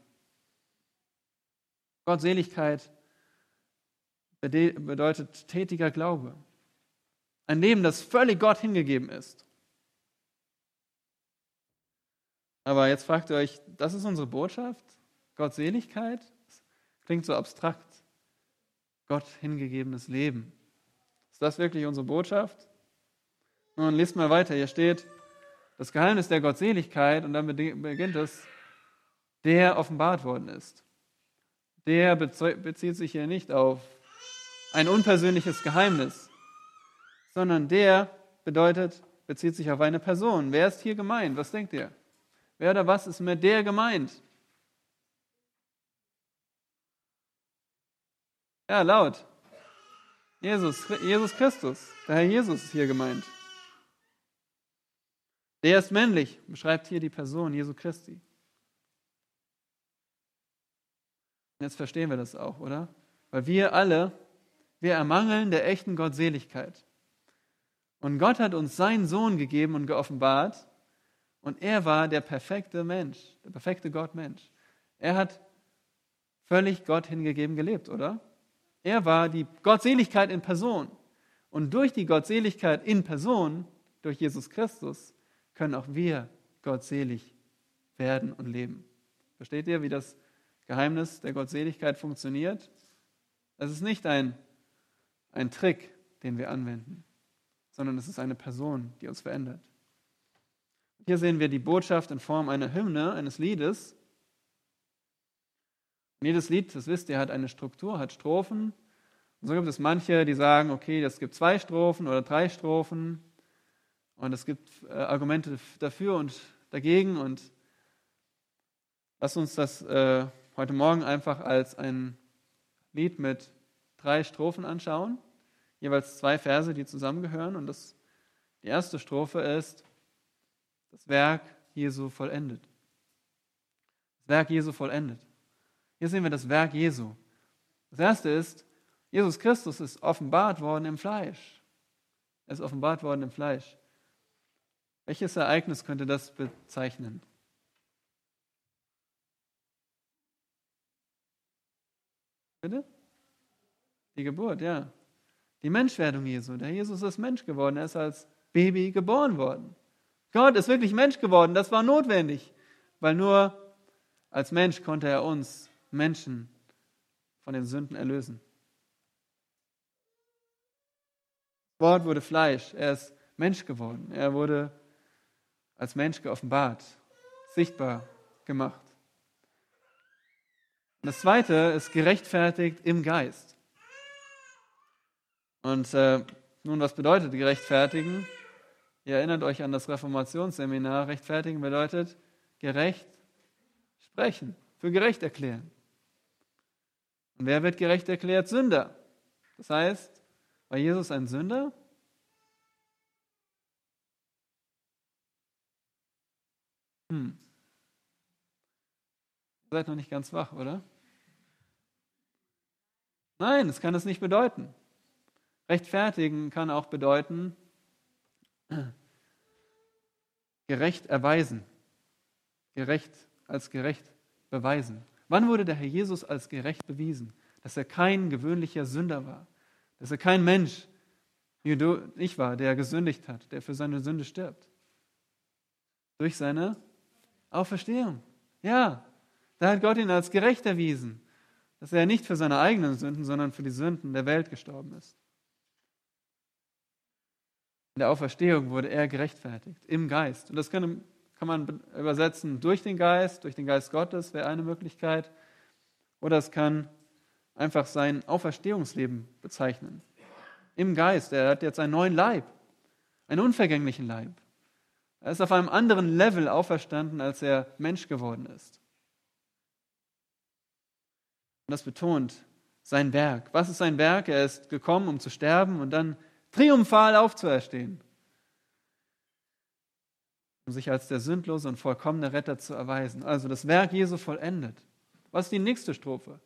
[SPEAKER 1] Gottseligkeit bedeutet tätiger Glaube. Ein Leben, das völlig Gott hingegeben ist. Aber jetzt fragt ihr euch, das ist unsere Botschaft? Gottseligkeit? Klingt so abstrakt. Gott hingegebenes Leben. Ist das wirklich unsere Botschaft? Nun, lest mal weiter. Hier steht, das Geheimnis der Gottseligkeit, und dann beginnt es, der offenbart worden ist. Der bezieht sich hier nicht auf ein unpersönliches Geheimnis, sondern der bedeutet, bezieht sich auf eine Person. Wer ist hier gemeint? Was denkt ihr? Wer oder was ist mit der gemeint? Ja, laut. Jesus, Jesus Christus. Der Herr Jesus ist hier gemeint. Der ist männlich, beschreibt hier die Person Jesu Christi. Jetzt verstehen wir das auch, oder? Weil wir alle, wir ermangeln der echten Gottseligkeit. Und Gott hat uns seinen Sohn gegeben und geoffenbart. Und er war der perfekte Mensch, der perfekte Gottmensch. Er hat völlig Gott hingegeben gelebt, oder? Er war die Gottseligkeit in Person. Und durch die Gottseligkeit in Person, durch Jesus Christus, können auch wir gottselig werden und leben. Versteht ihr, wie das Geheimnis der Gottseligkeit funktioniert? Es ist nicht ein, ein Trick, den wir anwenden, sondern es ist eine Person, die uns verändert. Hier sehen wir die Botschaft in Form einer Hymne, eines Liedes. Und jedes Lied, das wisst ihr, hat eine Struktur, hat Strophen. Und so gibt es manche, die sagen, okay, es gibt zwei Strophen oder drei Strophen. Und es gibt äh, Argumente dafür und dagegen. Und lass uns das äh, heute Morgen einfach als ein Lied mit drei Strophen anschauen. Jeweils zwei Verse, die zusammengehören. Und das, die erste Strophe ist das Werk Jesu vollendet. Das Werk Jesu vollendet. Hier sehen wir das Werk Jesu. Das erste ist, Jesus Christus ist offenbart worden im Fleisch. Er ist offenbart worden im Fleisch. Welches Ereignis könnte das bezeichnen? Bitte? Die Geburt, ja. Die Menschwerdung Jesu. Der Jesus ist Mensch geworden. Er ist als Baby geboren worden. Gott ist wirklich Mensch geworden. Das war notwendig, weil nur als Mensch konnte er uns Menschen von den Sünden erlösen. Wort wurde Fleisch. Er ist Mensch geworden. Er wurde als Mensch geoffenbart, sichtbar gemacht. Und das zweite ist gerechtfertigt im Geist. Und äh, nun, was bedeutet gerechtfertigen? Ihr erinnert euch an das Reformationsseminar. Rechtfertigen bedeutet gerecht sprechen, für gerecht erklären. Und wer wird gerecht erklärt? Sünder. Das heißt, war Jesus ein Sünder? Hm. Ihr seid noch nicht ganz wach, oder? Nein, das kann es nicht bedeuten. Rechtfertigen kann auch bedeuten, gerecht erweisen. Gerecht als gerecht beweisen. Wann wurde der Herr Jesus als gerecht bewiesen? Dass er kein gewöhnlicher Sünder war. Dass er kein Mensch, wie du ich war, der gesündigt hat, der für seine Sünde stirbt. Durch seine Auferstehung. Ja, da hat Gott ihn als gerecht erwiesen, dass er nicht für seine eigenen Sünden, sondern für die Sünden der Welt gestorben ist. In der Auferstehung wurde er gerechtfertigt, im Geist. Und das kann, kann man übersetzen durch den Geist, durch den Geist Gottes wäre eine Möglichkeit. Oder es kann einfach sein Auferstehungsleben bezeichnen. Im Geist. Er hat jetzt einen neuen Leib, einen unvergänglichen Leib. Er ist auf einem anderen Level auferstanden, als er Mensch geworden ist. Und das betont sein Werk. Was ist sein Werk? Er ist gekommen, um zu sterben und dann triumphal aufzuerstehen, um sich als der sündlose und vollkommene Retter zu erweisen. Also das Werk Jesu vollendet. Was ist die nächste Strophe?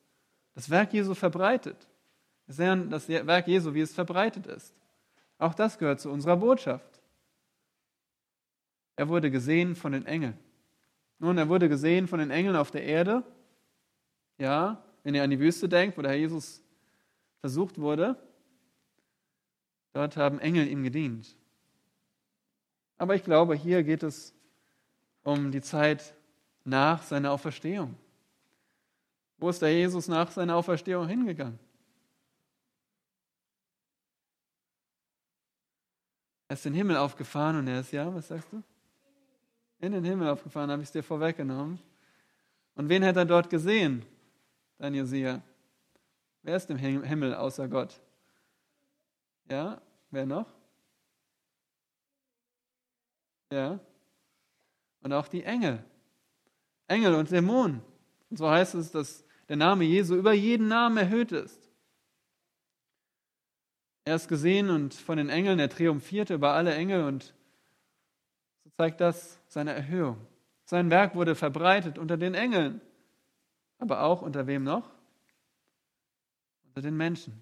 [SPEAKER 1] Das Werk Jesu verbreitet. Das Werk Jesu, wie es verbreitet ist. Auch das gehört zu unserer Botschaft. Er wurde gesehen von den Engeln. Nun, er wurde gesehen von den Engeln auf der Erde. Ja, wenn ihr an die Wüste denkt, wo der Herr Jesus versucht wurde, dort haben Engel ihm gedient. Aber ich glaube, hier geht es um die Zeit nach seiner Auferstehung. Wo ist der Jesus nach seiner Auferstehung hingegangen? Er ist in den Himmel aufgefahren und er ist, ja, was sagst du? In den Himmel aufgefahren, habe ich es dir vorweggenommen. Und wen hat er dort gesehen, dein Josia? Wer ist im Himmel außer Gott? Ja, wer noch? Ja. Und auch die Engel. Engel und Dämonen. Und so heißt es, dass der Name Jesu über jeden Namen erhöht ist. Er ist gesehen und von den Engeln, er triumphierte über alle Engel und so zeigt das seine Erhöhung. Sein Werk wurde verbreitet unter den Engeln, aber auch unter wem noch? Unter den Menschen.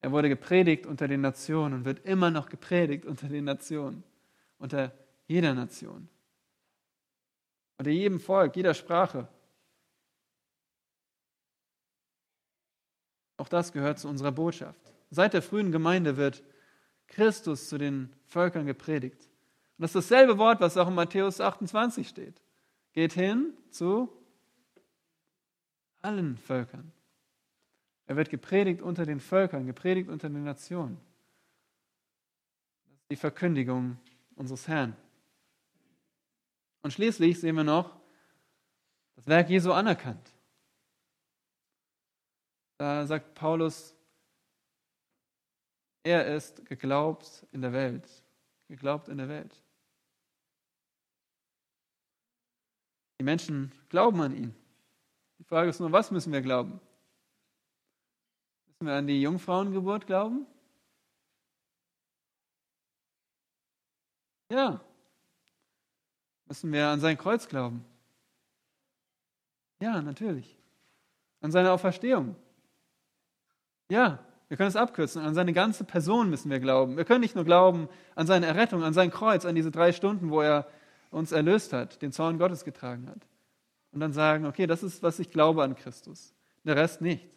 [SPEAKER 1] Er wurde gepredigt unter den Nationen und wird immer noch gepredigt unter den Nationen, unter jeder Nation, unter jedem Volk, jeder Sprache. Auch das gehört zu unserer Botschaft. Seit der frühen Gemeinde wird Christus zu den Völkern gepredigt. Und das ist dasselbe Wort, was auch in Matthäus 28 steht. Geht hin zu allen Völkern. Er wird gepredigt unter den Völkern, gepredigt unter den Nationen. Das ist die Verkündigung unseres Herrn. Und schließlich sehen wir noch das Werk Jesu anerkannt. Da sagt Paulus, er ist geglaubt in der Welt. Geglaubt in der Welt. Die Menschen glauben an ihn. Die Frage ist nur, was müssen wir glauben? Müssen wir an die Jungfrauengeburt glauben? Ja. Müssen wir an sein Kreuz glauben? Ja, natürlich. An seine Auferstehung? Ja, wir können es abkürzen. An seine ganze Person müssen wir glauben. Wir können nicht nur glauben an seine Errettung, an sein Kreuz, an diese drei Stunden, wo er uns erlöst hat, den Zorn Gottes getragen hat. Und dann sagen, okay, das ist, was ich glaube an Christus. Der Rest nicht.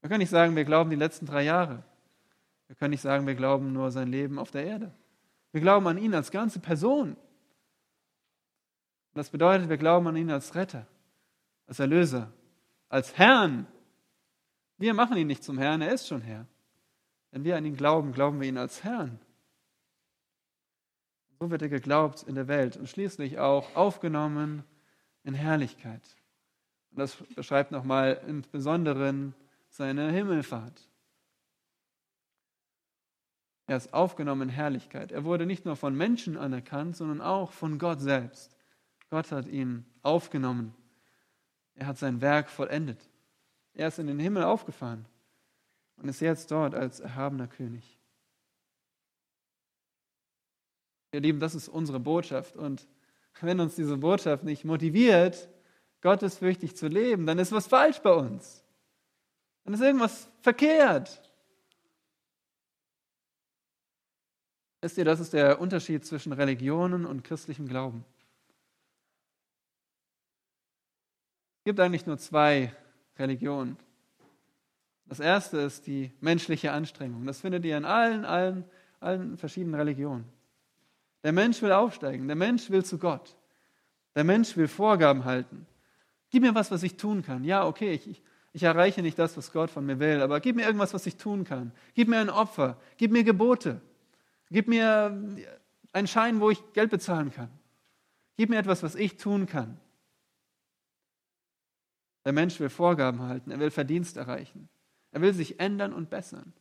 [SPEAKER 1] Wir können nicht sagen, wir glauben die letzten drei Jahre. Wir können nicht sagen, wir glauben nur sein Leben auf der Erde. Wir glauben an ihn als ganze Person. Und das bedeutet, wir glauben an ihn als Retter, als Erlöser, als Herrn. Wir machen ihn nicht zum Herrn, er ist schon Herr. Wenn wir an ihn glauben, glauben wir ihn als Herrn. So wird er geglaubt in der Welt und schließlich auch aufgenommen in Herrlichkeit. Und das beschreibt nochmal im Besonderen seine Himmelfahrt. Er ist aufgenommen in Herrlichkeit. Er wurde nicht nur von Menschen anerkannt, sondern auch von Gott selbst. Gott hat ihn aufgenommen. Er hat sein Werk vollendet. Er ist in den Himmel aufgefahren und ist jetzt dort als erhabener König. Ihr Lieben, das ist unsere Botschaft. Und wenn uns diese Botschaft nicht motiviert, gottesfürchtig zu leben, dann ist was falsch bei uns. Dann ist irgendwas verkehrt. Wisst ihr, das ist der Unterschied zwischen Religionen und christlichem Glauben. Es gibt eigentlich nur zwei Religionen. Das erste ist die menschliche Anstrengung. Das findet ihr in allen, allen, allen verschiedenen Religionen. Der Mensch will aufsteigen, der Mensch will zu Gott. Der Mensch will Vorgaben halten. Gib mir was, was ich tun kann. Ja, okay, ich, ich, ich erreiche nicht das, was Gott von mir will, aber gib mir irgendwas, was ich tun kann. Gib mir ein Opfer, gib mir Gebote, gib mir einen Schein, wo ich Geld bezahlen kann. Gib mir etwas, was ich tun kann. Der Mensch will Vorgaben halten, er will Verdienst erreichen, er will sich ändern und bessern.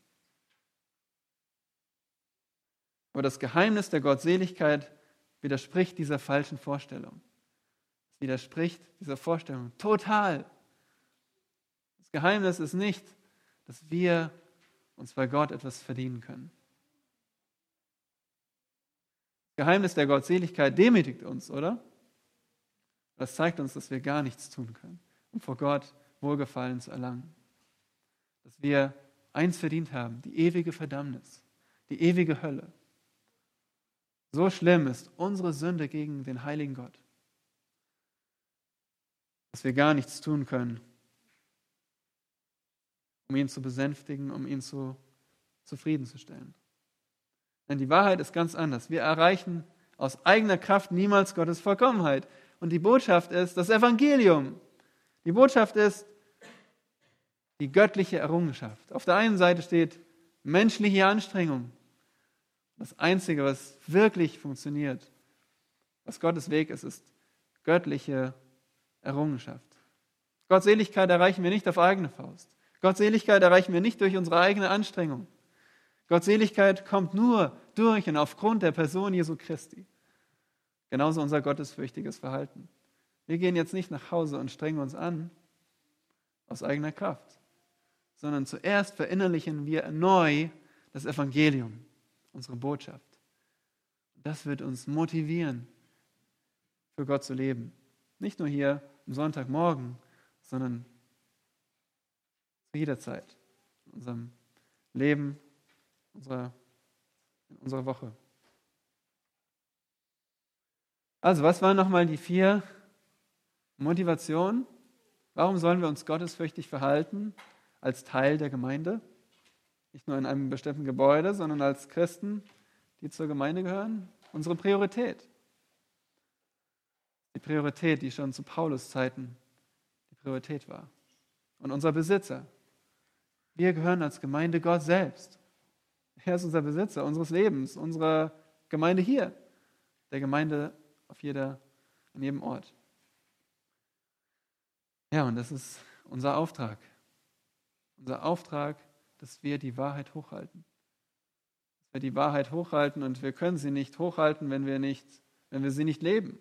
[SPEAKER 1] Aber das Geheimnis der Gottseligkeit widerspricht dieser falschen Vorstellung. Es widerspricht dieser Vorstellung total. Das Geheimnis ist nicht, dass wir uns bei Gott etwas verdienen können. Das Geheimnis der Gottseligkeit demütigt uns, oder? Das zeigt uns, dass wir gar nichts tun können, um vor Gott Wohlgefallen zu erlangen. Dass wir eins verdient haben, die ewige Verdammnis, die ewige Hölle. So schlimm ist unsere Sünde gegen den heiligen Gott, dass wir gar nichts tun können, um ihn zu besänftigen, um ihn zu, zufriedenzustellen. Denn die Wahrheit ist ganz anders. Wir erreichen aus eigener Kraft niemals Gottes Vollkommenheit. Und die Botschaft ist das Evangelium. Die Botschaft ist die göttliche Errungenschaft. Auf der einen Seite steht menschliche Anstrengung. Das Einzige, was wirklich funktioniert, was Gottes Weg ist, ist göttliche Errungenschaft. Gottseligkeit erreichen wir nicht auf eigene Faust. Gottseligkeit erreichen wir nicht durch unsere eigene Anstrengung. Gottseligkeit kommt nur durch und aufgrund der Person Jesu Christi. Genauso unser gottesfürchtiges Verhalten. Wir gehen jetzt nicht nach Hause und strengen uns an aus eigener Kraft, sondern zuerst verinnerlichen wir neu das Evangelium, unsere Botschaft. Das wird uns motivieren, für Gott zu leben. Nicht nur hier am Sonntagmorgen, sondern zu jeder Zeit in unserem Leben, unserer, in unserer Woche. Also, was waren nochmal die vier Motivationen? Warum sollen wir uns gottesfürchtig verhalten als Teil der Gemeinde? Nicht nur in einem bestimmten Gebäude, sondern als Christen, die zur Gemeinde gehören? Unsere Priorität. Die Priorität, die schon zu Paulus Zeiten die Priorität war. Und unser Besitzer. Wir gehören als Gemeinde Gott selbst. Er ist unser Besitzer unseres Lebens, unserer Gemeinde hier, der Gemeinde auf jeder, an jedem Ort. Ja, und das ist unser Auftrag. Unser Auftrag, dass wir die Wahrheit hochhalten. Dass wir die Wahrheit hochhalten und wir können sie nicht hochhalten, wenn wir, nicht, wenn wir sie nicht leben.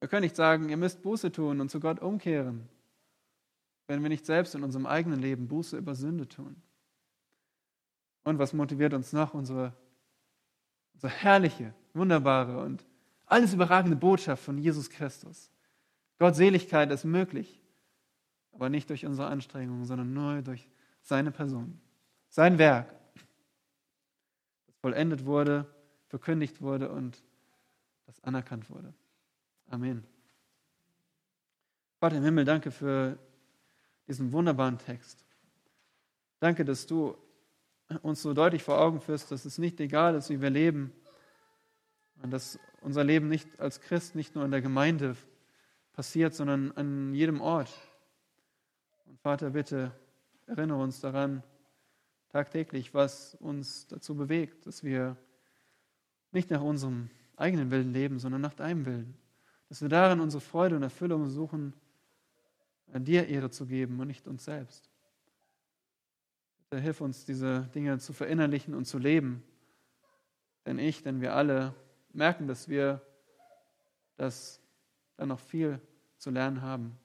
[SPEAKER 1] Wir können nicht sagen, ihr müsst Buße tun und zu Gott umkehren, wenn wir nicht selbst in unserem eigenen Leben Buße über Sünde tun. Und was motiviert uns noch? Unsere, unsere herrliche, wunderbare und alles überragende Botschaft von Jesus Christus. Gottseligkeit ist möglich, aber nicht durch unsere Anstrengungen, sondern nur durch seine Person, sein Werk, das vollendet wurde, verkündigt wurde und das anerkannt wurde. Amen. Vater im Himmel, danke für diesen wunderbaren Text. Danke, dass du uns so deutlich vor Augen führst, dass es nicht egal ist, wie wir leben und dass unser Leben nicht als Christ nicht nur in der Gemeinde passiert, sondern an jedem Ort. Und Vater, bitte erinnere uns daran tagtäglich, was uns dazu bewegt, dass wir nicht nach unserem eigenen Willen leben, sondern nach deinem Willen. Dass wir darin unsere Freude und Erfüllung suchen, dir Ehre zu geben und nicht uns selbst. Bitte hilf uns, diese Dinge zu verinnerlichen und zu leben. Denn ich, denn wir alle merken, dass wir das dann noch viel zu lernen haben.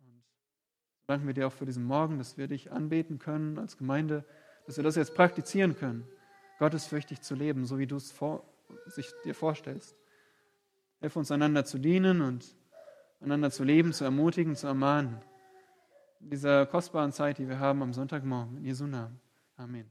[SPEAKER 1] Und danken wir dir auch für diesen Morgen, dass wir dich anbeten können als Gemeinde, dass wir das jetzt praktizieren können, gottesfürchtig zu leben, so wie du es vor, sich dir vorstellst. Hilf uns einander zu dienen und einander zu leben, zu ermutigen, zu ermahnen. In dieser kostbaren Zeit, die wir haben am Sonntagmorgen. In Jesu Namen. Amen.